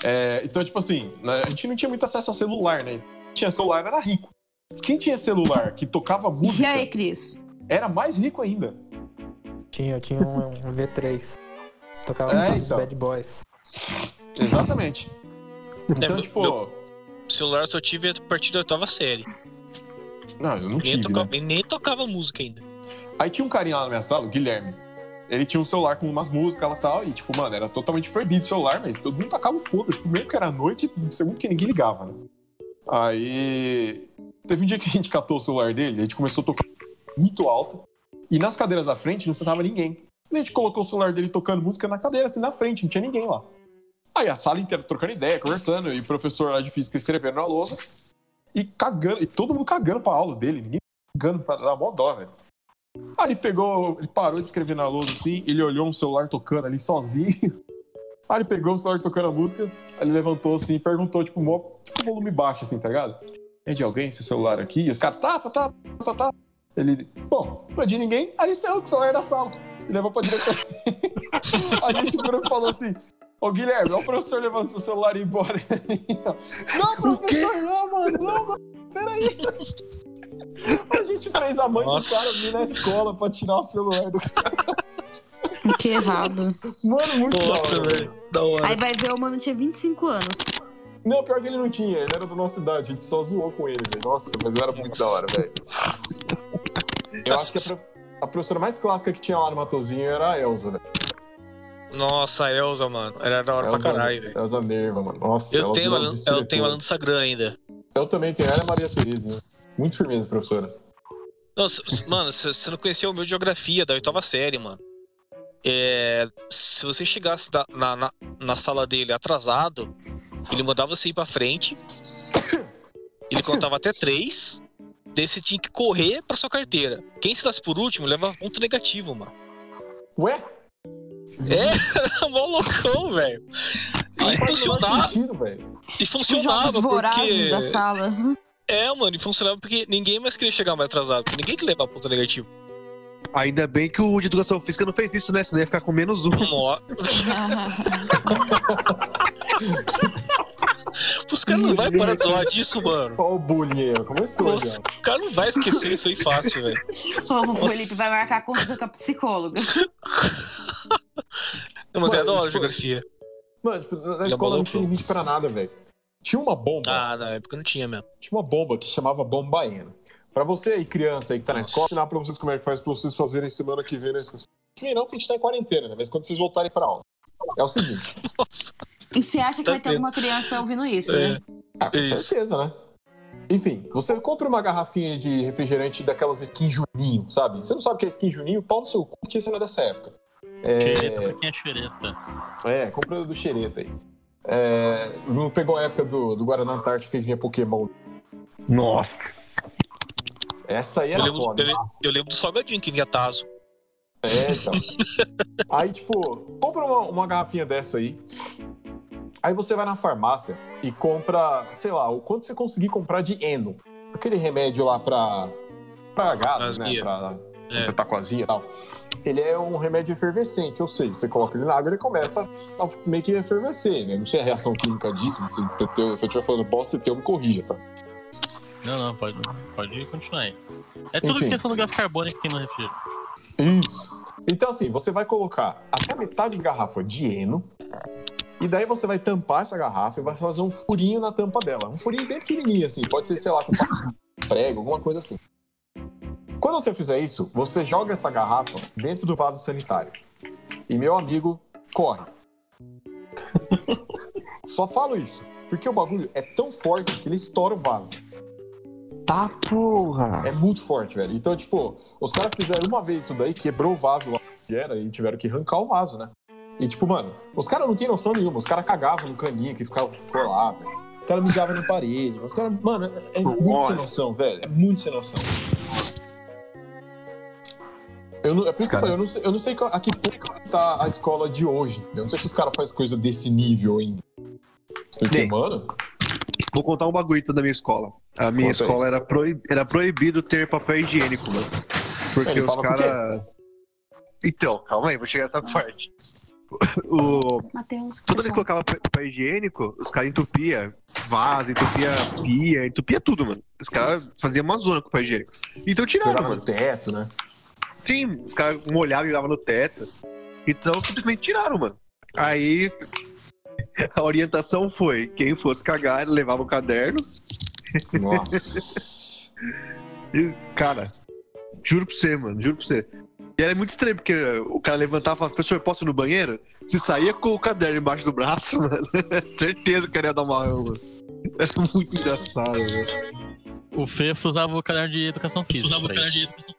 É, então, tipo assim, né, a gente não tinha muito acesso a celular, né? Quem tinha celular era rico. Quem tinha celular que tocava E música aí, Cris? era mais rico ainda. Tinha, eu tinha um, um V3. Tocava É, os então. Bad Boys. Exatamente. Então, meu- tipo. meu- Celular eu só tive a partir da oitava série. Não, eu não Nem, tive, tocava, né? nem tocava música ainda. Aí tinha um carinha lá na minha sala, o Guilherme. Ele tinha um celular com umas músicas e tal, e, tipo, mano, era totalmente proibido o celular, mas todo mundo tacava o foda-se, primeiro que era noite, segundo que ninguém ligava, né? Aí. Teve um dia que a gente catou o celular dele, a gente começou a tocar muito alto, e nas cadeiras da frente não sentava ninguém. A gente colocou o celular dele tocando música na cadeira, assim, na frente, não tinha ninguém lá. Aí a sala inteira trocando ideia, conversando, e o professor lá de física escrevendo na lousa, e cagando, e todo mundo cagando pra aula dele, ninguém cagando pra dar mó dó, velho. Aí ele pegou, ele parou de escrever na lousa assim, ele olhou um celular tocando ali sozinho. Aí ele pegou o celular tocando a música, aí ele levantou assim e perguntou, tipo, mó, tipo volume baixo, assim, tá ligado? É de alguém esse celular aqui? E os caras, tá, tá, tá, tá, tá. Ele, bom, é de ninguém, aí ele saiu com o celular da sala e levou pra diretora. aí a gente virou e falou assim: Ô Guilherme, olha o professor levando seu celular e ir embora. não, professor, não, mano, não, mano, peraí. A gente fez a mãe Nossa. do cara vir na escola pra tirar o celular do cara. Que errado. Mano, muito da Nossa. Da hora. Aí vai ver, o mano tinha 25 anos. Não, pior que ele não tinha, ele era da nossa idade, a gente só zoou com ele, velho. Nossa, mas era muito da hora, velho. Eu acho que a, pro- a professora mais clássica que tinha lá no Matozinho era a Elza, velho. Nossa, a Elza, mano. Era da hora pra Elza- caralho, velho. Elza Nerva, mano. Nossa, Eu tenho, vice-diretora. eu tenho ela no Instagram ainda. Eu também tenho, ela é Maria Tereza. né? Muito firmeza, professoras. Nossa, mano, você não conheceu o meu de geografia da oitava série, mano. É, se você chegasse da- na, na, na sala dele atrasado, ele mandava você ir pra frente. Ele contava até três. Daí você tinha que correr pra sua carteira. Quem se por último leva ponto negativo, mano. Ué? É, mó loucão, velho. Não E funcionava, sentido, e funcionava porque. da sala. É, mano, e funcionava porque ninguém mais queria chegar mais atrasado, porque ninguém queria levar ponto negativo. Ainda bem que o de educação física não fez isso, né? Senão ia ficar com menos um. Os caras não vão parar de zoar disso, mano. Olha o bullying começou Nossa. já. O cara não vai esquecer isso aí fácil, velho. o Felipe vai marcar consulta com a psicóloga. Não, mas é Mano, da hora a tipo, geografia. Mano, tipo, na escola não tinha limite pra nada, velho. Tinha uma bomba, Ah, na época não tinha mesmo. tinha uma bomba que chamava bomba Pra você aí, criança aí que tá na escola, ensinar pra vocês como é que faz pra vocês fazerem semana que vem, né? Que vem não, porque a gente tá em quarentena, né? Mas quando vocês voltarem pra aula. É o seguinte. Nossa. E você acha que Tá vai ter vendo? alguma criança ouvindo isso, É. né? Ah, com Isso. certeza, né? Enfim, você compra uma garrafinha de refrigerante daquelas skin Juninho, sabe? Você não sabe o que é skin Juninho? Pau no seu cu, que esse não é dessa época. Xereta É, quem é xereta. é compra do xereta aí. É, não pegou a época do, do Guaraná Antártica que vinha Pokémon. Nossa. Essa aí Eu lembro, foda. eu, le- eu lembro do salgadinho que vinha Tazo. É, então. aí, tipo, compra uma, uma garrafinha dessa aí. Aí você vai na farmácia e compra, sei lá, o quanto você conseguir comprar de Eno. Aquele remédio lá pra, pra gases, né? Pra, É. você tá com azia e tal. Ele é um remédio efervescente, ou seja, você coloca ele na água e ele começa a meio que efervescer, né? Não sei a reação química disso, eu, se eu estiver falando bosta, eu me corrija, tá? Não, não, pode, pode continuar aí. É tudo Enfim. questão do gás carbônico que tem no refrigerante. Isso. Então, assim, você vai colocar até metade de garrafa de Eno. E daí você vai tampar essa garrafa e vai fazer um furinho na tampa dela. Um furinho bem pequenininho, assim. Pode ser, sei lá, com prego, alguma coisa assim. Quando você fizer isso, você joga essa garrafa dentro do vaso sanitário. E, meu amigo, corre. Só falo isso. Porque o bagulho é tão forte que ele estoura o vaso. Tá porra. É muito forte, velho. Então, tipo, os caras fizeram uma vez isso daí, quebrou o vaso lá que era e tiveram que arrancar o vaso, né? E, tipo, mano, os caras não têm noção nenhuma. Os caras cagavam no caninho que ficava por lá, velho. Os caras mijavam na parede. Os caras, mano, é, é muito Nossa. sem noção, velho. É muito sem noção. Eu não, é por isso que eu falei, eu não sei, eu não sei a que ponto tá a escola de hoje. Eu não sei se os caras fazem coisa desse nível ainda. Porque, Bem, mano, Vou contar um bagulho da minha escola. A minha Conta aí. escola era, proib... era proibido ter papel higiênico, mano. Porque Ele os caras. Então, calma aí, vou chegar nessa parte. O, Matheus. toda vez que colocava pa- papel higiênico, os caras entupia vaso, entupia pia, entupia tudo, mano. Os caras faziam uma zona com papel higiênico. Então tiraram, Jogava no teto, né? Sim, os caras molhavam e jogavam no teto. Então simplesmente tiraram, mano. Aí a orientação foi: quem fosse cagar, levava o caderno. Nossa. E, cara, juro pra você, mano, juro pra você. E era muito estranho, porque o cara levantava e falava, professor, posso ir no banheiro? Se saía com o caderno embaixo do braço, mano, certeza que ele ia dar uma. Era muito engraçado, velho. O Fefo usava o caderno de educação física. Usava o caderno isso. de educação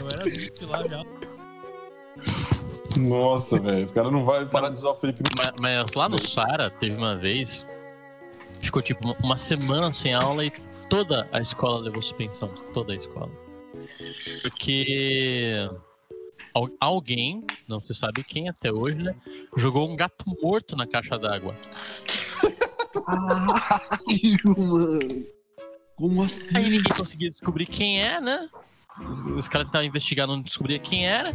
Eu era VIP lá já. Nossa, velho. Esse cara não vai parar de usar o Felipe Mas, mas lá no Sara, teve uma vez, ficou tipo uma- semana sem aula e toda a escola levou suspensão. Toda a escola. Porque al- alguém, não se sabe quem até hoje, né, jogou um gato morto na caixa d'água. Ai, mano. Como assim? Aí ninguém conseguia descobrir quem é, né? Os- caras estavam investigando, não descobriam quem era.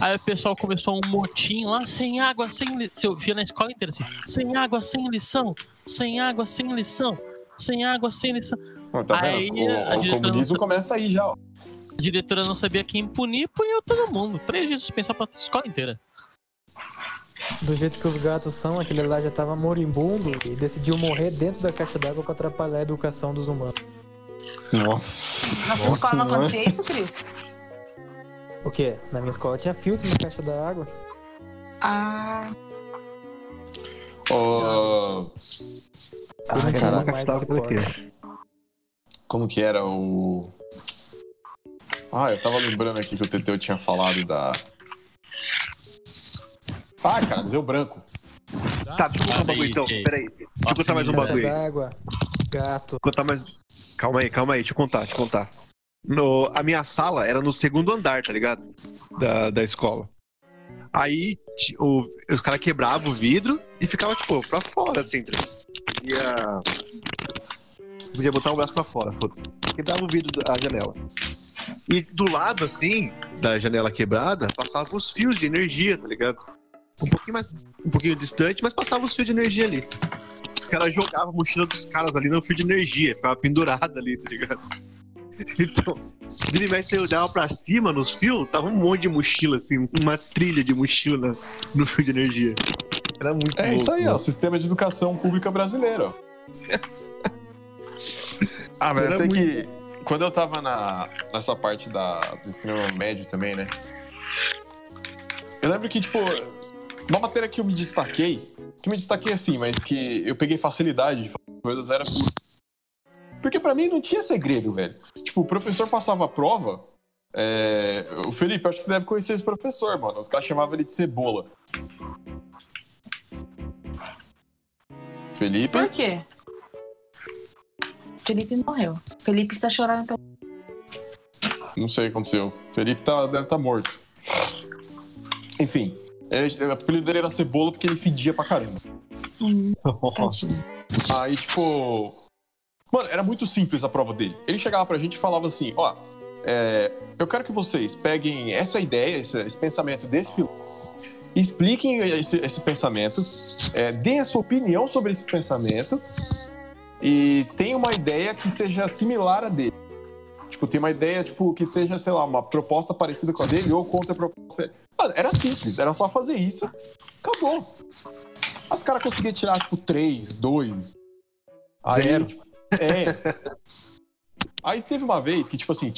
Aí o pessoal começou um motim lá, sem água, sem lição. Você ouvia na escola inteira assim: sem água, sem lição, sem água, sem lição, sem água, sem lição. Não, tá Aí, vendo? O, a o diretora comunismo não- começa aí já, ó. A diretora não sabia quem punir, puniu todo mundo. Três dias de suspensão pra escola inteira. Do jeito que os gatos são, aquele lá já tava moribundo e decidiu morrer dentro da caixa d'água pra atrapalhar a educação dos humanos. Nossa. Na sua escola não acontecia isso, Cris? O quê? Na minha escola tinha filtro na caixa da água. Ah, Ó, Eu não tinha caraca, mais tava por aqui. como que era o. Ah, eu tava lembrando aqui que o Teteu tinha falado da. Ai, cara, deu branco. Tá, deixa eu contar um bagulho então. Aí, Peraí. Deixa eu contar mais um bagulho. aí. d'água, gato. contar mais. Calma aí, calma aí, deixa eu contar, deixa eu contar. No, a minha sala era no segundo andar, tá ligado? Da, da escola. Aí o- os caras quebravam o vidro e ficava, tipo, pra fora, assim. tá ligado? Ia. Podia botar o braço pra fora, foda-se. Quebrava o vidro da janela. E do lado, assim, da janela quebrada, passavam os fios de energia, tá ligado? Um pouquinho mais. Um pouquinho distante, mas passavam os fios de energia ali. Os caras jogavam a mochila dos caras ali no fio de energia, ficava pendurada ali, tá ligado? Então, vira e mexe, você olhava pra cima nos fios, tava um monte de mochila, assim, uma trilha de mochila na- no fio de energia. Era muito É louco, isso aí, ó. mano. O sistema de educação pública brasileiro, ó. ah, mas eu Era sei que quando eu tava na, nessa parte da, do ensino médio também, né? Eu lembro que, tipo, uma matéria que eu me destaquei, que me destaquei assim, mas que eu peguei facilidade de fazer coisas, era. Porque pra mim não tinha segredo, velho. Tipo, o professor passava a prova. é, O Felipe, acho que você deve conhecer esse professor, mano. Os caras chamavam ele de cebola. Felipe. por quê? Felipe morreu. Felipe está chorando pelo. Não sei o que aconteceu. Felipe tá, deve estar morto. Enfim, é, o apelido dele era Cebola porque ele fedia pra caramba. Hum. Aí, tipo. Mano, era muito simples a prova dele. Ele chegava pra gente e falava assim: ó, é, eu quero que vocês peguem essa ideia, esse, esse pensamento desse piloto, expliquem esse, esse pensamento, é, deem a sua opinião sobre esse pensamento e tenham uma ideia que seja similar a dele. Tipo, tem uma ideia, tipo, que seja, sei lá, uma proposta parecida com a dele ou contra a proposta. Mano, era simples, era só fazer isso, acabou. Os caras conseguiam tirar, tipo, 3, 2. Aí, Zero. tipo, é. Aí teve uma vez que, tipo assim,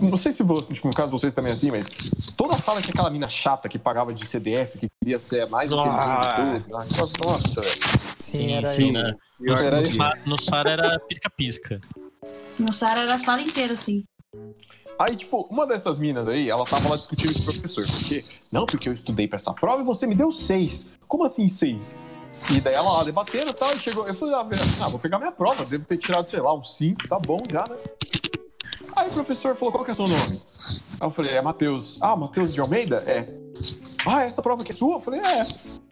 não sei se você, tipo, no caso de vocês também é assim, mas toda a sala tinha aquela mina chata que pagava de CDF, que queria ser a mais inteligente de todos. né? Nossa, velho. Sim, era sim, eu. né? Eu No, era no no Sara era pisca-pisca. No era a sala inteira, assim. Aí, tipo, uma dessas minas aí, ela tava lá discutindo com o professor. Porque, não, porque eu estudei pra essa prova e você me deu seis. Como assim seis? E daí ela lá debatendo e tal, e chegou. Eu falei, velho, ah, vou pegar minha prova, devo ter tirado, sei lá, uns cinco, tá bom já, né? Aí o professor falou, qual que é seu nome? Aí eu falei, é Matheus. Ah, Matheus de Almeida? É. Ah, essa prova aqui é sua? Eu falei, é.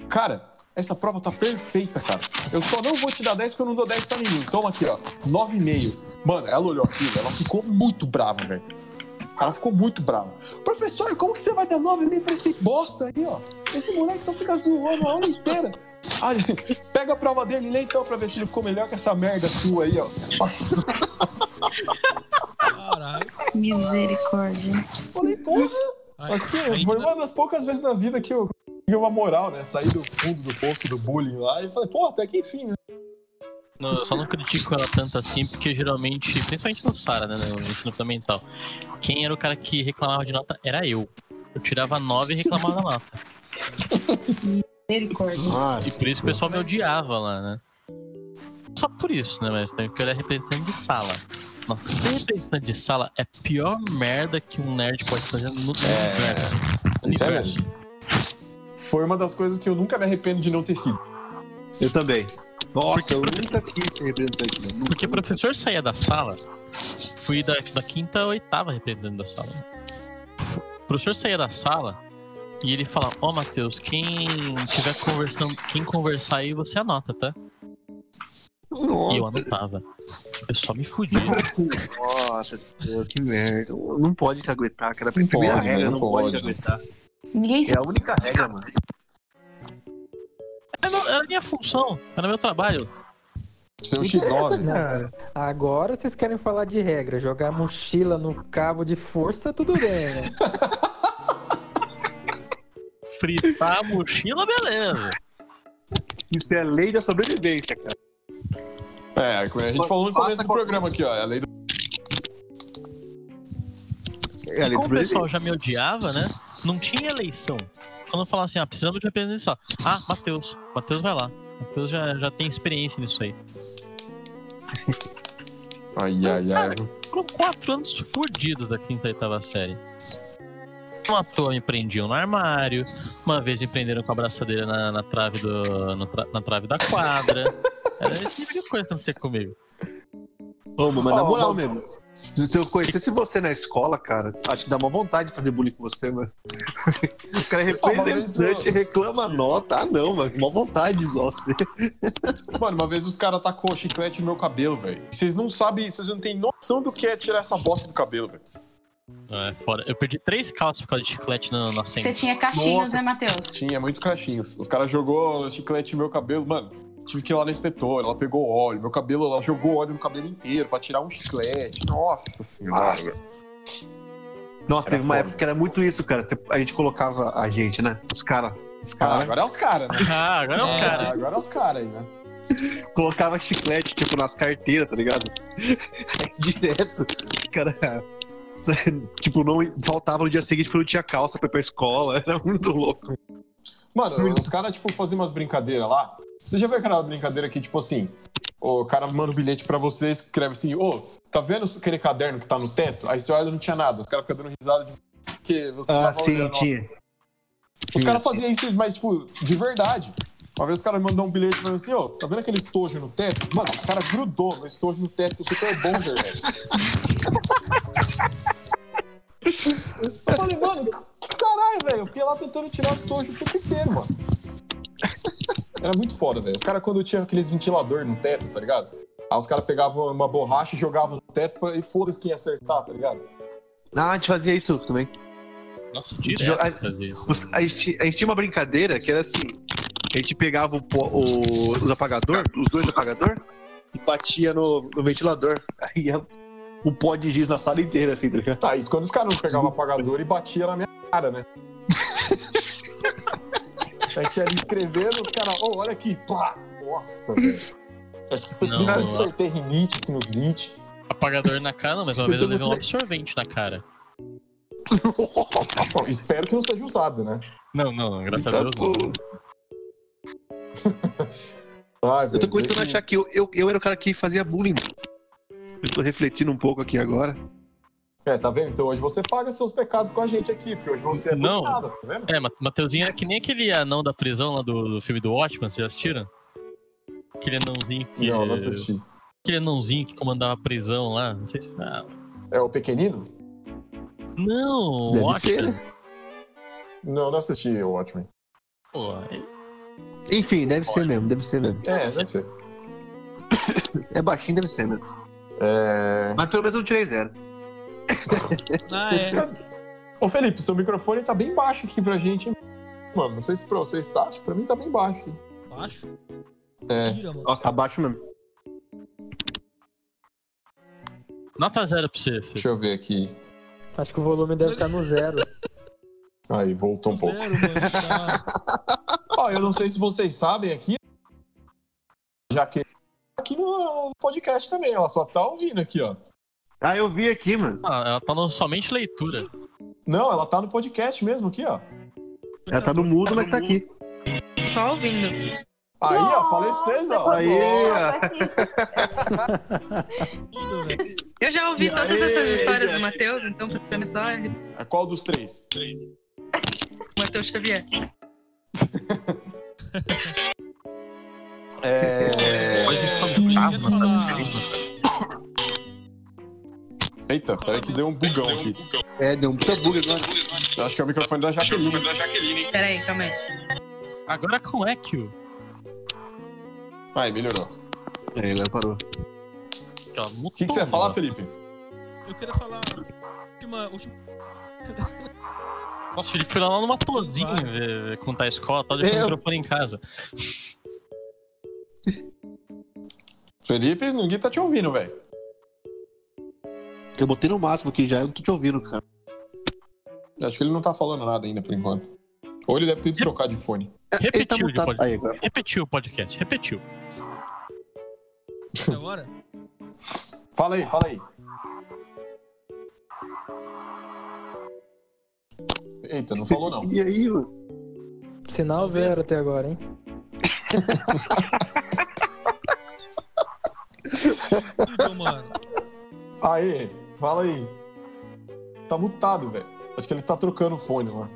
Cara, essa prova tá perfeita, cara. Eu só não vou te dar 10 porque eu não dou 10 pra ninguém. Toma aqui, ó. 9,5. Mano, ela olhou aquilo, ela ficou muito brava, velho. Cara ficou muito bravo. Professor, como que você vai dar 9,5 pra esse bosta aí, ó? Esse moleque só fica zoando a aula inteira. Aí, pega a prova dele e lê então pra ver se ele ficou melhor que essa merda sua aí, ó. Caralho. Misericórdia. falei, porra. Acho que foi uma das poucas vezes na vida que eu uma moral, né? Saí do fundo do poço do bullying lá e falei, pô, até que enfim, né? Não, eu só não critico ela tanto assim, porque geralmente, principalmente no Sara, né, no ensino fundamental, quem era o cara que reclamava de nota era eu. Eu tirava 9 e reclamava da nota. Misericórdia. E por isso o pessoal me odiava lá, né? Só por isso, né? Mas também porque eu era representante de sala. Nossa, ser representante de sala é a pior merda que um nerd pode fazer no universo. Isso é mesmo. Foi uma das coisas que eu nunca me arrependo de não ter sido. Eu também. Nossa, Porque- eu nunca quis ser representante, mano. Nunca. Porque o professor saía da sala, fui da, da quinta a oitava representante da sala. O professor saía da sala e ele fala: Ó, Matheus, quem tiver conversando, quem conversar aí, você anota, tá? E eu Nossa, anotava. Eu só me fudia. nossa, que merda. Não pode caguetar, cara. Não Primeira pode, regra, não não pode pode. caguetar. Ninguém É a única regra, mano. Era, era minha função, era meu trabalho. Seu X9. Não, agora vocês querem falar de regra, jogar mochila no cabo de força, tudo bem, né? Fritar a mochila, beleza. Isso é lei da sobrevivência, cara. É, a gente falou no começo do programa aqui, ó. É a lei do... É a lei da Como o pessoal já me odiava, né? Não tinha eleição. Quando eu falava assim, ah, precisamos de representante só. Ah, Matheus. Matheus vai lá. Matheus já, já tem experiência nisso aí. Ai, ai, ai. Foram quatro anos fodidos da quinta e oitava série. Uma toa me prendiam no armário. Uma vez me prenderam com a braçadeira na, na trave, do, tra- na trave da quadra. Era esse tipo de coisa que acontecia comigo. Ô, mas na moral mesmo. Se eu conhecesse você na escola, cara, acho que dá uma vontade de fazer bullying com você, mano. O cara é mas representante, reclama nota. Ah, não, mano. Uma vontade de você. Mano, uma vez os caras tacou chiclete no meu cabelo, velho. Vocês não sabem, vocês não têm noção do que é tirar essa bosta do cabelo, velho. É, fora. Eu perdi três calças por causa de chiclete na, na Você tinha cachinhos, Nossa. né, Matheus? Tinha muito cachinhos. Os caras jogou chiclete no meu cabelo, mano. Tive que ir lá na inspetora, ela pegou óleo. Meu cabelo, ela jogou óleo no cabelo inteiro pra tirar um chiclete. Nossa senhora. Nossa, Era teve uma foda. época que era muito isso, cara. A gente colocava a gente, né? Os caras. Os Ah, caras agora é os caras, né? Ah, agora é os É, caras. Agora é os caras aí, né? colocava chiclete, tipo, nas carteiras, tá ligado? Direto. Os caras. Tipo, não faltava no dia seguinte porque não tinha calça pra ir pra escola. Era muito louco. Mano, os caras, tipo, faziam umas brincadeiras lá. Você já viu aquela brincadeira que, tipo assim, o cara manda um bilhete pra você escreve assim, ô, tá vendo aquele caderno que tá no teto? Aí você olha e não tinha nada. Os caras ficam dando risada de que você Ah, sim, tinha. Os caras faziam isso, mas, tipo, de verdade. Uma vez os caras mandou um bilhete pra mim assim, ô, tá vendo aquele estojo no teto? Mano, os caras grudou no estojo no teto Super Bonder, velho. Eu falei, mano, que caralho, velho. Eu fiquei lá tentando tirar o estojo o tempo inteiro, mano. Era muito foda, velho. Os caras, quando tinha aqueles ventilador no teto, tá ligado? Aí os caras pegavam uma borracha e jogavam no teto pra... e foda-se quem ia acertar, tá ligado? Ah, a gente fazia isso também. Nossa, direto fazia isso. Os- a, gente, a gente tinha uma brincadeira que era assim: a gente pegava o, o, o apagador, os dois apagador, e batia no, no ventilador. Aí ia o pó de giz na sala inteira, assim, tá ligado? Tá, isso quando os caras não pegavam apagador e batia na minha cara, né? A gente ia ali escrevendo, os caras, ô, olha aqui, pá! Nossa, velho. Acho que foi Não, isso que eu despertei rinite, sinusite. Apagador na cara, não, mas uma vez eu levei um absorvente na cara. Espero que não seja usado, né? Não, não, não, graças Tá a Deus não. Ai, Eu tô começando a achar que eu, eu, eu era o cara que fazia bullying. Eu tô refletindo um pouco aqui agora. É, tá vendo? Então hoje você paga seus pecados com a gente aqui, porque hoje você é Não. nada, tá vendo? É, Ma- Mateuzinho era que nem aquele anão da prisão lá do, do filme do Watchmen, vocês já assistiram? Aquele anãozinho que. Não, não assisti. Aquele anãozinho que comandava a prisão lá. Não sei se. Ah, É o pequenino? não, Deve Watchmen. ser, né? Não, não assisti o Watchmen. Pô, Enfim, deve ser mesmo, deve ser mesmo. É, deve ser. É baixinho, deve ser mesmo. É... Mas pelo menos eu não tirei zero. Ah, é. Ô, Felipe, seu microfone tá bem baixo aqui pra gente, hein? Mano, não sei se pra você está, acho que pra mim tá bem baixo. aqui. Baixo? É. Tira. Nossa, tá baixo mesmo. Nota zero pra você, Felipe. Deixa eu ver aqui. Acho que o volume deve estar no zero. Aí, voltou um pouco. Zero, mano. Tá... Ó, eu não sei se vocês sabem aqui. Já que aqui no podcast também, ela só tá ouvindo aqui, ó. Ah, eu vi aqui, mano. Ah, ela tá no somente leitura. Não, ela tá no podcast mesmo aqui, ó. Ela tá no mudo, mas tá aqui. Só ouvindo. Aí, ó, falei pra vocês, ó. Nossa, Aí. Tudo, velho. Eu já ouvi todas aí, essas histórias do Matheus, então pra mim só é Qual dos três? Matheus Xavier. É... Eita, peraí que deu um bugão aqui. É, deu um puta bug agora. Eu Acho que é o microfone da Jaqueline. Pera aí, calma aí. Agora com Echo. Aí, melhorou. Aí, ele parou. O que, que você ia falar, Felipe? Eu queria falar. Última, última... Nossa, o Felipe foi lá numa tozinha Vai. contar a escola, tá deixando É. o microfone em casa. Felipe, ninguém tá te ouvindo, velho. Eu botei no máximo aqui já, eu não tô te ouvindo, cara. Acho que ele não tá falando nada ainda por enquanto. Ou ele deve ter trocar de fone. Ele tá Repetiu, de mutado. pod... Aí, repetiu o podcast, repetiu. Agora? Fala aí, fala aí. Eita, não falou não. E aí, mano? Sinal zero até agora, hein? Então, mano. Aê, fala aí. Tá mutado, velho. Acho que ele tá trocando o fone lá.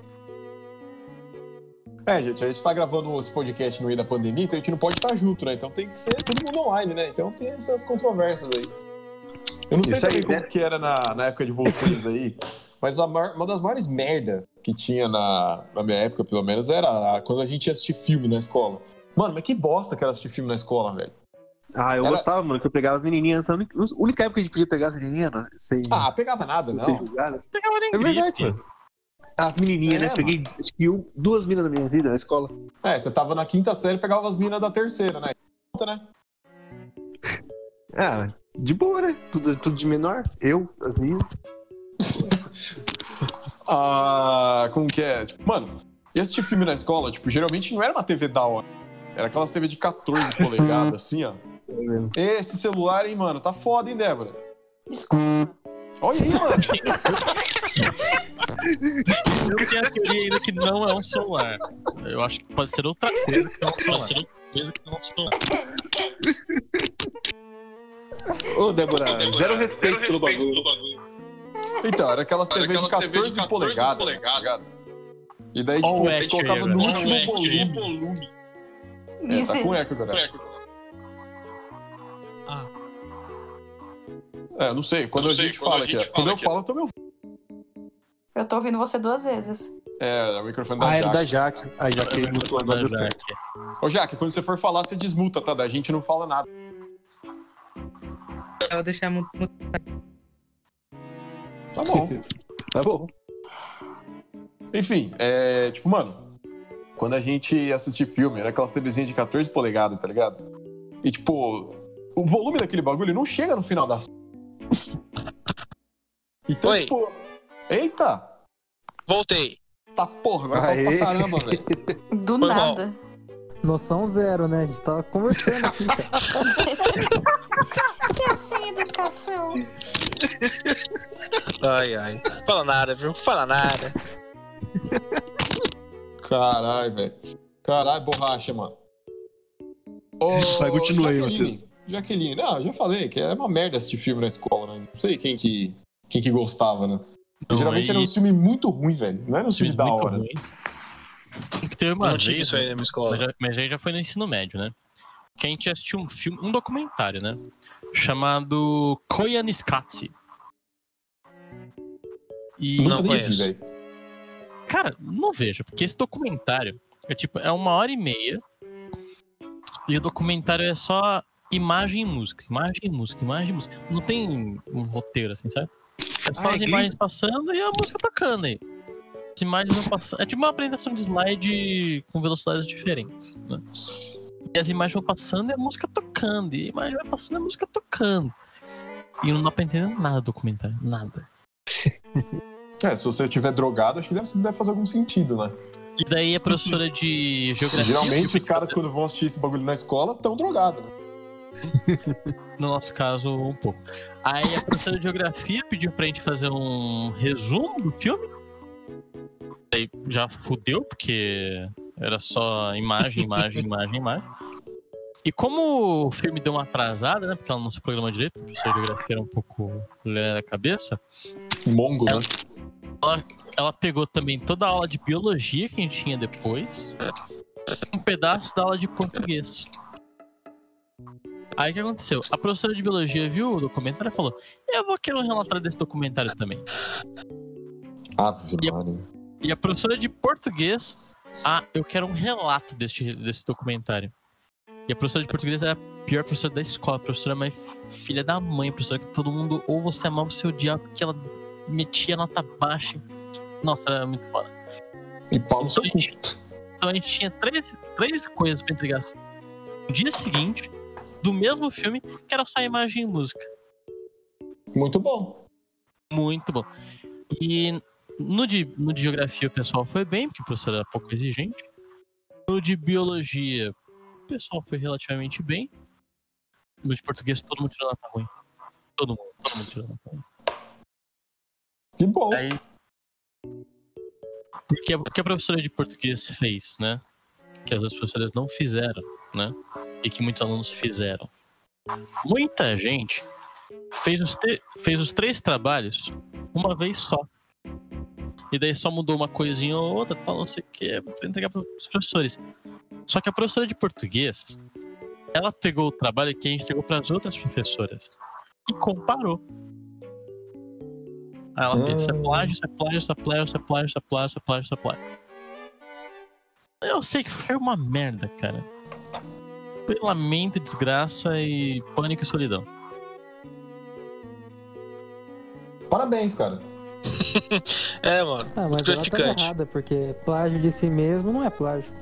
É, gente, a gente tá gravando esse podcast no meio da pandemia, então a gente não pode estar junto, né? Então tem que ser todo mundo online, né? Então tem essas controvérsias aí. Eu não sei Isso aí, também como né? que era na, na época de vocês aí, mas a maior- uma das maiores merda que tinha na, na minha época, pelo menos, era a- quando a gente ia assistir filme na escola. Mano, mas que bosta que era assistir filme na escola, velho. Ah, eu Era- gostava, mano, que eu pegava as menininhas. A única, época que a gente podia pegar as menininhas, né? Sem, Ah, pegava nada, não. julgada. Pegava nem É verdade, mano. As menininhas, É, né? Peguei acho que duas minas na minha vida na escola. É, você tava na quinta série e pegava as minas da terceira, né? né? Ah, de boa, né? Tudo, tudo de menor. Eu, as minhas. Ah, como que é? Tipo, mano, e assistir filme na escola, tipo, geralmente não era uma TV da hora. Era aquelas TV de 14 polegadas, assim, ó. Esse celular, hein, mano, tá foda, hein, Débora? Desculpa. Olha aí, mano. Eu tenho a teoria ainda que não é um celular. Eu acho que pode ser outra coisa que não é um celular. Pode ser outra coisa que não é um celular. Ô, Débora, zero respeito pelo bagulho. Então, era aquelas TV de 14, polegadas, tá ligado? E daí, tipo, Ó o eco colocava no último eco. volume. É, tá com eco agora. Ah, É, eu não sei, quando a gente fala aqui, ó. Quando eu falo, eu tô me ouvindo. Eu tô ouvindo você duas vezes. É, é o microfone da Ah, era Jaque. da Jaque. A Jaque mutou agora deu certo. Ô, Jaque, quando você for falar, você desmuta, tá? Da gente não fala nada. Eu vou deixar muito. Tá bom. Tá bom. Enfim, é. Tipo, mano, quando a gente ia assistir filme, era aquelas TVzinhas de 14 polegadas, tá ligado? E, tipo, o volume daquele bagulho não chega no final da. Então, Oi. tipo. Eita! Voltei. Tá porra, agora tá pra caramba, velho. Do Foi mal. nada. Noção zero, né? A gente tava conversando aqui, cara. Seu sem educação. Ai, ai. Fala nada, viu? Fala nada. Caralho, velho. Caralho, borracha, mano. Ô, Vai, continua aí, Matheus. Jaqueline, não, eu já falei que é uma merda assistir filme na escola, né? Não sei quem que, quem que gostava, né? Não, Geralmente aí- era um filme muito ruim, velho. Não era um filme Filmes da muito hora. ruins. Que teve uma Não tinha isso aí na minha escola. Mas, já- mas aí já foi no ensino médio, né? Que a gente assistiu um filme, um documentário, né? Chamado Koyaanisqatsi. E, Nunca Não vi, conheço. velho. cara, não veja, porque esse documentário é tipo, é uma hora e meia. E o documentário é só imagem e música, imagem e música, imagem e música. Não tem um roteiro, assim, sabe? É só Ah, as é imagens passando e a música tocando aí. As imagens vão passando. É tipo uma apresentação de slide com velocidades diferentes, né? E as imagens vão passando e a música tocando. E a imagem vai passando e a música tocando. E não dá pra entender nada do documentário. Nada. É, se você estiver drogado, acho que deve, deve fazer algum sentido, né? E daí a professora de geografia. Geralmente os caras, quando vão assistir esse bagulho na escola, tão drogados, né? No nosso caso, um pouco. Aí a professora de geografia pediu pra gente fazer um resumo do filme. Aí já fudeu, porque era só imagem, imagem, imagem, imagem. E como o filme deu uma atrasada, né? Porque ela não se programa direito, a professora de geografia era um pouco lelé da cabeça. Mongo, né? Ela, ela pegou também toda a aula de biologia que a gente tinha depois, um pedaço da aula de português. Aí o que aconteceu? A professora de biologia viu o documentário e falou: Eu vou querer um relatório desse documentário também. Ave Maria. E a professora de português, ah, eu quero um relato desse, desse documentário. E a professora de português era a pior professora da escola, a professora mais filha da mãe, a professora que todo mundo ou você amava ou você odiava, porque ela metia nota baixa. Nossa, era muito foda. E pau no seu cu. Então a gente tinha três, três coisas pra entregar no dia seguinte, do mesmo filme, que era só imagem e música. Muito bom. Muito bom. E no de, no de geografia o pessoal foi bem, porque o professor era pouco exigente. No de biologia, o pessoal foi relativamente bem. No de português, todo mundo tirou nota ruim. Todo mundo, todo mundo tirou nota ruim. Que bom. Aí, porque o que a professora de português fez, né? Que as outras professoras não fizeram, né? E que muitos alunos fizeram. Muita gente fez os, fez os três trabalhos uma vez só. E daí só mudou uma coisinha ou outra, tal, não sei o que, pra entregar para os professores. Só que a professora de português, ela pegou o trabalho que a gente entregou para as outras professoras e comparou. Aí ela fez, isso é plágio, isso é plágio, isso é plágio, isso é plágio, isso é plágio, isso é plágio, isso é plágio. Eu sei que foi uma merda, cara. Lamento, desgraça e pânico e solidão. Parabéns, cara. É, mano. Ah, mas ela tá errada, porque plágio de si mesmo não é plágio.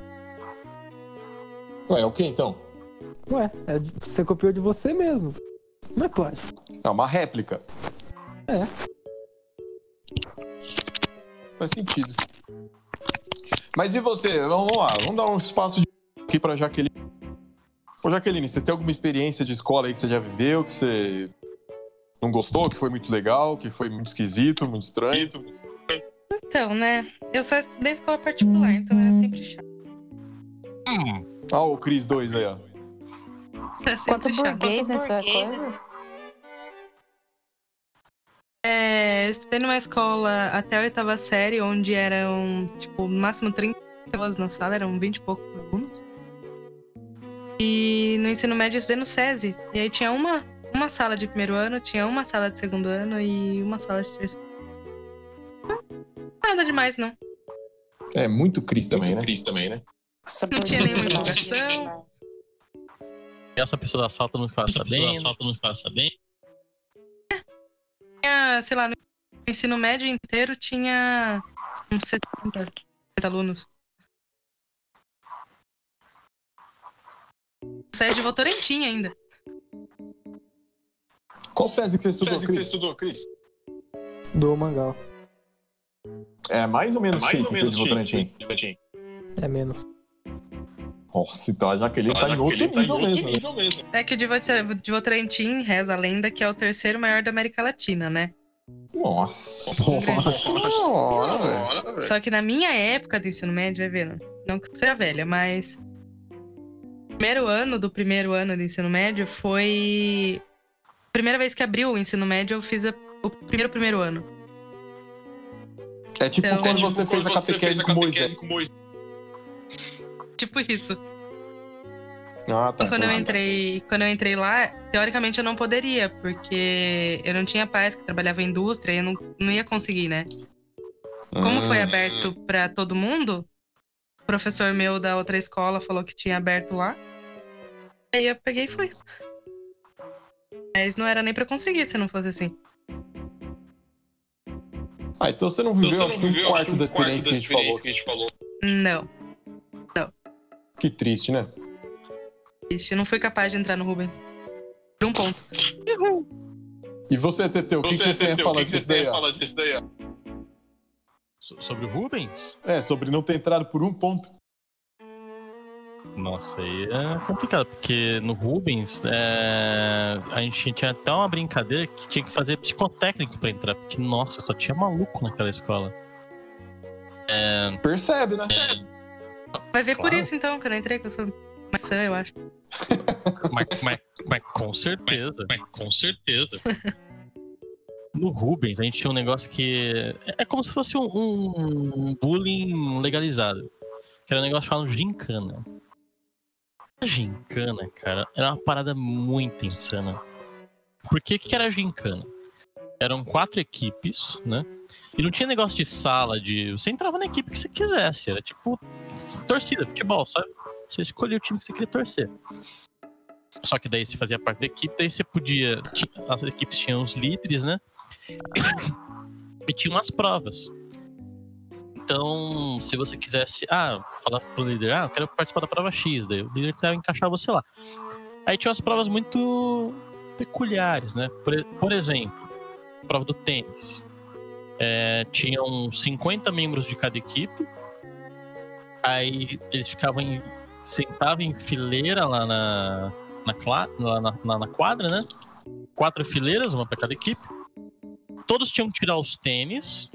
Ué, é o que então? Ué, é de- você copiou de você mesmo. Não é plágio. É uma réplica. É. Faz sentido. Mas e você? Vamos lá, vamos dar um espaço de... aqui pra Jaqueline. Ô, Jaqueline, você tem alguma experiência de escola aí que você já viveu, que você não gostou, que foi muito legal, que foi muito esquisito, muito estranho? Então, né? Eu só estudei escola particular, então era sempre chato. Ah, o Cris 2 aí, ó. Sempre Quanto chato. burguês nessa coisa? É, eu estudei numa escola até a oitava série, onde eram, tipo, no máximo 30 alunos na sala, eram 20 e poucos alunos. E no ensino médio eu estudei no SESI. E aí tinha uma, uma sala de primeiro ano, tinha uma sala de segundo ano e uma sala de terceiro. Nada demais, não. É muito Cris também, né? Cris também, né? Não tinha nenhuma empolgação. E essa pessoa da sala todo mundo ficava sabendo. todo mundo passa bem. Tinha, sei lá, no ensino médio inteiro tinha uns 70, 70 alunos. O SESI Votorantim ainda. Qual SESI que você estudou, Cris, que você estudou, Cris? Do Mangal. É mais ou menos Mais chique ou que o menos de Votorantim. Votorantim. É menos. Nossa, então a Jaqueline Ah, tá em outro tá em nível outro mesmo. né? nível mesmo. É que o de Vot- de Votorantim reza a lenda que é o terceiro maior da América Latina, né? Nossa. Nossa senhora, velho. Só que na minha época do ensino médio, vai vendo, não que eu seja velha, mas. O primeiro ano do primeiro ano do ensino médio foi. A primeira vez que abriu o ensino médio, eu fiz a- o primeiro primeiro ano. É tipo Então, quando é tipo você fez a catequese com Moisés. Tipo isso. Ah, tá. quando eu tá. entrei, quando eu entrei lá, teoricamente eu não poderia, porque eu não tinha pais que trabalhavam em indústria e eu não, não ia conseguir, né? Como foi Hum. aberto pra todo mundo, o professor meu da outra escola falou que tinha aberto lá. Aí eu peguei e fui. Mas não era nem pra conseguir se não fosse assim. Ah, então você não viveu, acho que um quarto da experiência que a gente falou. Não. Que triste, né? Ixi, eu não fui capaz de entrar no Rubens. Por um ponto. E você, Teteu, o que, que você tem a falar disso daí? ó? disso daí, ó? So- Sobre o Rubens? É, sobre não ter entrado por um ponto. Nossa, aí é complicado, porque no Rubens é, a gente tinha até uma brincadeira que tinha que fazer psicotécnico pra entrar, porque, nossa, só tinha maluco naquela escola. Percebe, né? Vai ver por Claro. isso então, que eu não entrei, que eu sou maçã, eu acho. Mas, mas- mas com certeza. com certeza. No Rubens, a gente tinha um negócio que. É como se fosse um, um bullying legalizado. Que era um negócio chamado gincana. Gincana, cara, era uma parada muito insana. Por que que era gincana? Eram quatro equipes, né? E não tinha negócio de sala, de. Você entrava na equipe que você quisesse. Era tipo torcida, futebol, sabe? Você escolhia o time que você queria torcer. Só que daí você fazia parte da equipe, daí você podia. As equipes tinham os líderes, né? E tinha umas provas. Então, se você quisesse. Ah, falar pro líder, ah, eu quero participar da prova X, daí o líder tentava encaixar você lá. Aí tinha umas provas muito peculiares, né? Por, por exemplo, prova do tênis. É, tinham 50 membros de cada equipe. Aí eles ficavam em, sentavam em fileira lá na, na, na- na quadra, né? Quatro fileiras, uma para cada equipe. Todos tinham que tirar os tênis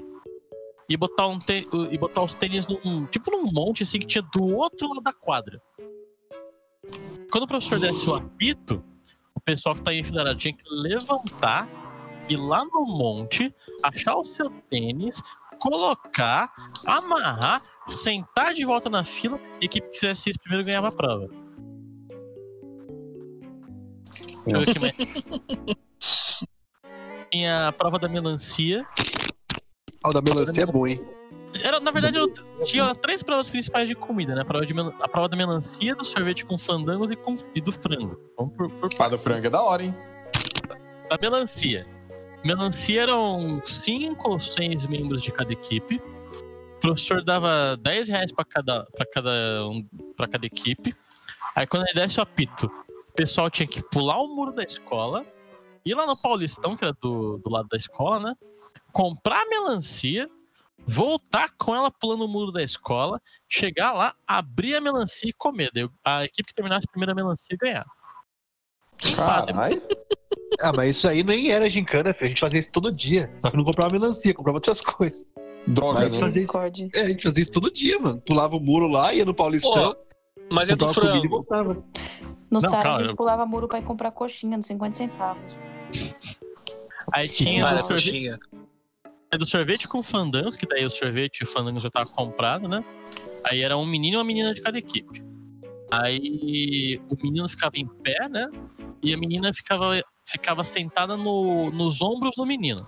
e botar, um tê- e botar os tênis num, tipo num monte assim que tinha do outro lado da quadra. Quando o professor desse o apito, o pessoal que tá enfileirado tinha que levantar, ir lá no monte, achar o seu tênis, colocar, amarrar, sentar de volta na fila e a equipe que fizesse isso primeiro ganhava a prova. Deixa eu ver aqui mais. Tinha a prova da melancia. Ah, o da melancia é bom, hein? Era, na verdade, eu tinha três provas principais de comida, né? A prova, de a prova da melancia, do sorvete com fandangos e, com- e do frango. Vamos por, por Pá do frango é da hora, hein? da melancia. Melancia eram cinco ou seis membros de cada equipe. O professor dava 10 reais pra cada, pra cada, um, pra cada equipe. Aí quando ele desse o apito, o pessoal tinha que pular o muro da escola, ir lá no Paulistão, que era do, do lado da escola, né? Comprar a melancia, voltar com ela pulando o muro da escola, chegar lá, abrir a melancia e comer. Daí a equipe que terminasse a primeira melancia ganhar. Caralho. Ah, mas isso aí nem era gincana, filho. A gente fazia isso todo dia. Só que não comprava melancia, comprava outras coisas. Droga, Mas né? isso-. É, a gente fazia isso todo dia, mano. Pulava o muro lá, ia no Paulistão, Mas é do e frango. voltava. No Não, Sara, calma, a gente eu- pulava muro pra ir comprar coxinha nos 50 centavos. Aí tinha Cara, sorvete, coxinha. É do sorvete com fandangos, que daí o sorvete e o fandango já tava comprado, né? Aí era um menino e uma menina de cada equipe. Aí o menino ficava em pé, né? E a menina ficava, ficava sentada no- nos ombros do menino.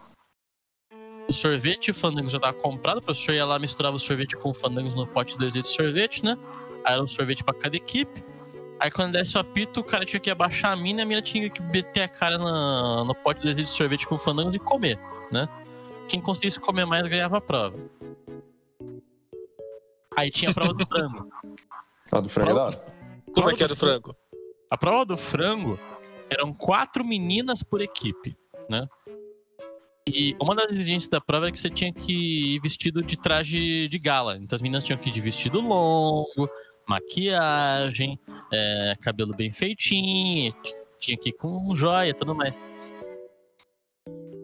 O sorvete e o fandango já tava comprado, o professor ia lá misturava o sorvete com o fandangos no pote de 2 litros de sorvete, né? Aí era um sorvete pra cada equipe. Aí quando desse o apito, o cara tinha que abaixar a mina e a mina tinha que meter a cara na- no pote de 2 litros de sorvete com fandangos e comer, né? Quem conseguisse comer mais ganhava a prova. Aí tinha a prova do frango. Ah, do frango é da hora. Como é que é do frango? A prova do frango eram quatro meninas por equipe, né? E uma das exigências da prova é que você tinha que ir vestido de traje de gala. Então as meninas tinham que ir de vestido longo, maquiagem, é, cabelo bem feitinho, tinha que ir com joia e tudo mais.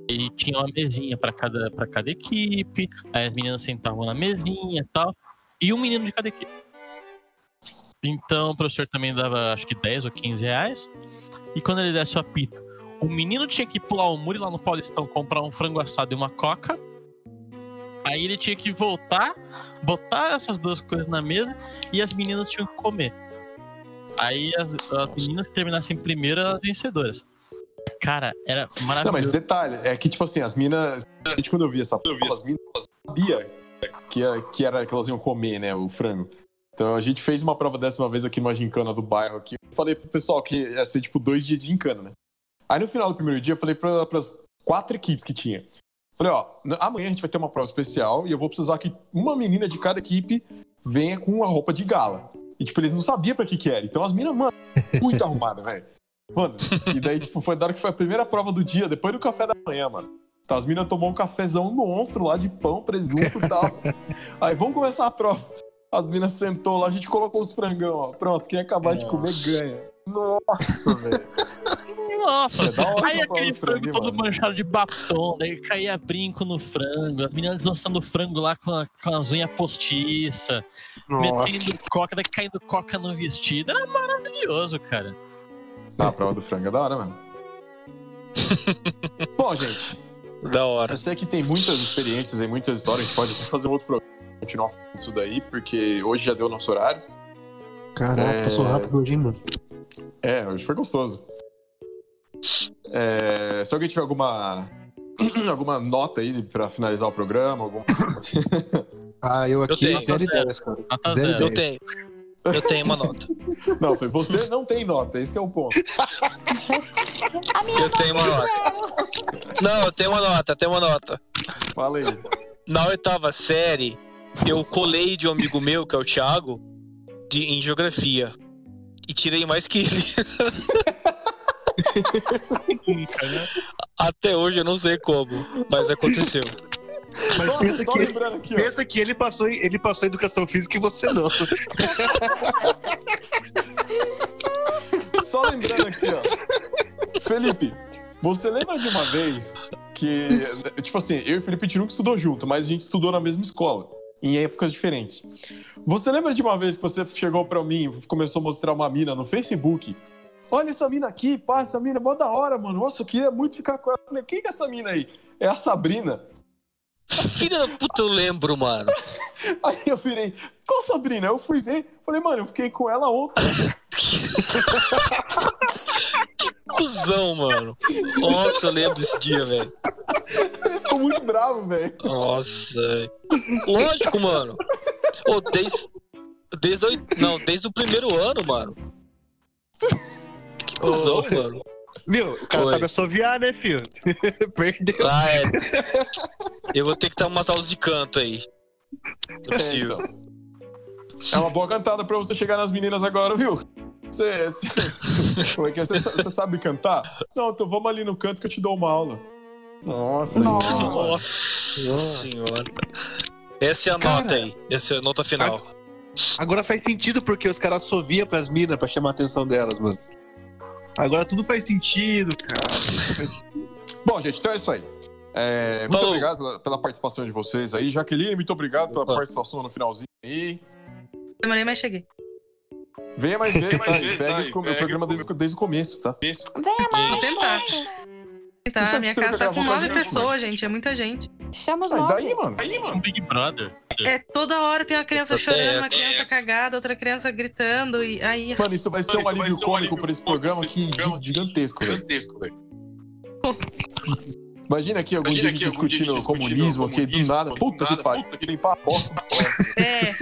E tinha uma mesinha para cada, pra cada equipe, aí as meninas sentavam na mesinha e tal, e um menino de cada equipe. Então o professor também dava acho que 10 ou 15 reais. E quando ele desse o apito, o menino tinha que pular o muro e ir lá no Paulistão comprar um frango assado e uma coca. Aí ele tinha que voltar, botar essas duas coisas na mesa e as meninas tinham que comer. Aí as, as meninas que terminassem primeiro eram as vencedoras. Cara, era Não, mas maravilhoso. detalhe, é que, tipo assim, as minas. Gente, quando eu vi essa prova, as minas sabia que, ia- que era que elas iam comer, né, o frango. Então a gente fez uma prova dessa uma vez aqui numa gincana do bairro aqui. Eu falei pro pessoal que ia ser tipo dois dias de gincana, né? Aí no final do primeiro dia eu falei para as quatro equipes que tinha. Falei, ó, amanhã a gente vai ter uma prova especial e eu vou precisar que uma menina de cada equipe venha com uma roupa de gala. E, tipo, eles não sabiam pra que que era. Então as minas, mano, muito arrumadas, velho. Mano, e daí, tipo, foi da hora que foi a primeira prova do dia, depois do café da manhã, mano. Então, as minas tomou um cafezão monstro lá de pão, presunto e tal. Aí, vamos começar a prova. As minas sentou lá, a gente colocou os frangão, ó. Pronto, quem acabar de comer ganha. Nossa, velho. Nossa, É aí aquele frango, frango todo mano? manchado de batom, daí caía brinco no frango, as meninas lançando frango lá com, a- com as unhas postiças, metendo coca, daí caindo coca no vestido. Era maravilhoso, cara. Ah, a prova do frango é da hora, mano. Bom, gente, Da hora. eu sei que tem muitas experiências e muitas histórias. A gente pode até fazer um outro programa, continuar falando disso daí, porque hoje já deu o nosso horário. Caraca, É. passou rápido hoje, hein, mano. É, hoje foi gostoso. É, se alguém tiver alguma alguma nota aí pra finalizar o programa, algum... Ah, eu aqui, tenho. zero ideias, cara. Zero zero. Eu tenho. Eu tenho uma nota. Não, foi você não tem nota, esse que é o ponto. A minha Eu tenho uma nota. zero. Não, eu tenho uma nota, eu tenho uma nota. Fala aí. Na oitava série, eu colei de um amigo meu, que é o Thiago, de, em geografia. E tirei mais que ele. Até hoje eu não sei como, mas aconteceu. Mas Nossa, pensa só que, lembrando aqui, ó. pensa que ele passou, ele passou educação física e você não. Só lembrando aqui, ó. Felipe, você lembra de uma vez que, tipo assim, eu e o Felipe nunca estudou junto, mas a gente estudou na mesma escola, em épocas diferentes. Você lembra de uma vez que você chegou pra mim e começou a mostrar uma mina no Facebook? Olha essa mina aqui, pá, essa mina é mó da hora, mano. Nossa, eu queria muito ficar com ela. Eu falei, quem que é essa mina aí? É a Sabrina. Filha da puta, eu lembro, mano. Aí eu virei, qual Sabrina? Eu fui ver, falei, mano, eu fiquei com ela ontem. Cusão, mano. Nossa, eu lembro desse dia, velho. Ele ficou muito bravo, velho. Nossa. velho. Lógico, mano. Ô, desde. Desde o, não, desde o primeiro ano, mano. Que cuzão, Ô. mano. Viu? O cara Oi. sabe assoviar, né, filho? Perdeu. Ah, é. Eu vou ter que dar umas aulas de canto aí. Não é possível. É, então. É uma boa cantada pra você chegar nas meninas agora, viu? Você, você, como é que é? Você, sa- você sabe cantar? Não, então vamos ali no canto que eu te dou uma aula. Nossa, Nossa. Nossa senhora. Essa é a Cara. nota aí. Essa é a nota final. Agora faz sentido porque os caras assoviam pras minas pra chamar a atenção delas, mano. Agora tudo faz sentido, cara. Bom, gente, então é isso aí. É, muito Falou. obrigado pela, pela participação de vocês aí. Jaqueline, muito obrigado pela Opa. participação no finalzinho aí. Demorei, mas cheguei. Venha mais vezes, tá? mais E vezes, Pegue tá? o programa desde, desde o começo, tá? Venha Vou mais. tentar. Tá, Você- minha casa tá com nove pessoas, gente. É muita gente. Chama os Ah, nove. daí, mano? Aí, mano. Big Brother. É toda hora tem uma criança chorando, é. uma criança cagada, outra criança gritando e aí. Mano, isso vai ser Mano, um isso vai alívio ser um cômico alívio por esse programa aqui gigantesco, velho. Gigantesco, velho. Imagina aqui algum Imagina dia dia discutindo discutindo comunismo aqui do comunismo, nada. Puta que pariu. puta que Limpar a bosta. É.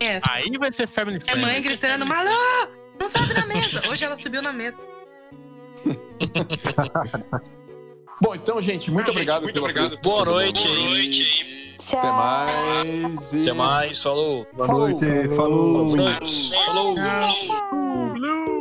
É. Aí vai ser Family Minha mãe Friends. gritando, Malu, não sobe na mesa. Hoje ela subiu na mesa. Bom, então, gente, muito Gente, obrigado muito pela obrigado. Boa noite Boa noite aí. Tchau. Até mais. e- Até mais, falou. Boa Falou. noite, falou. Falou. Tchau. Tchau.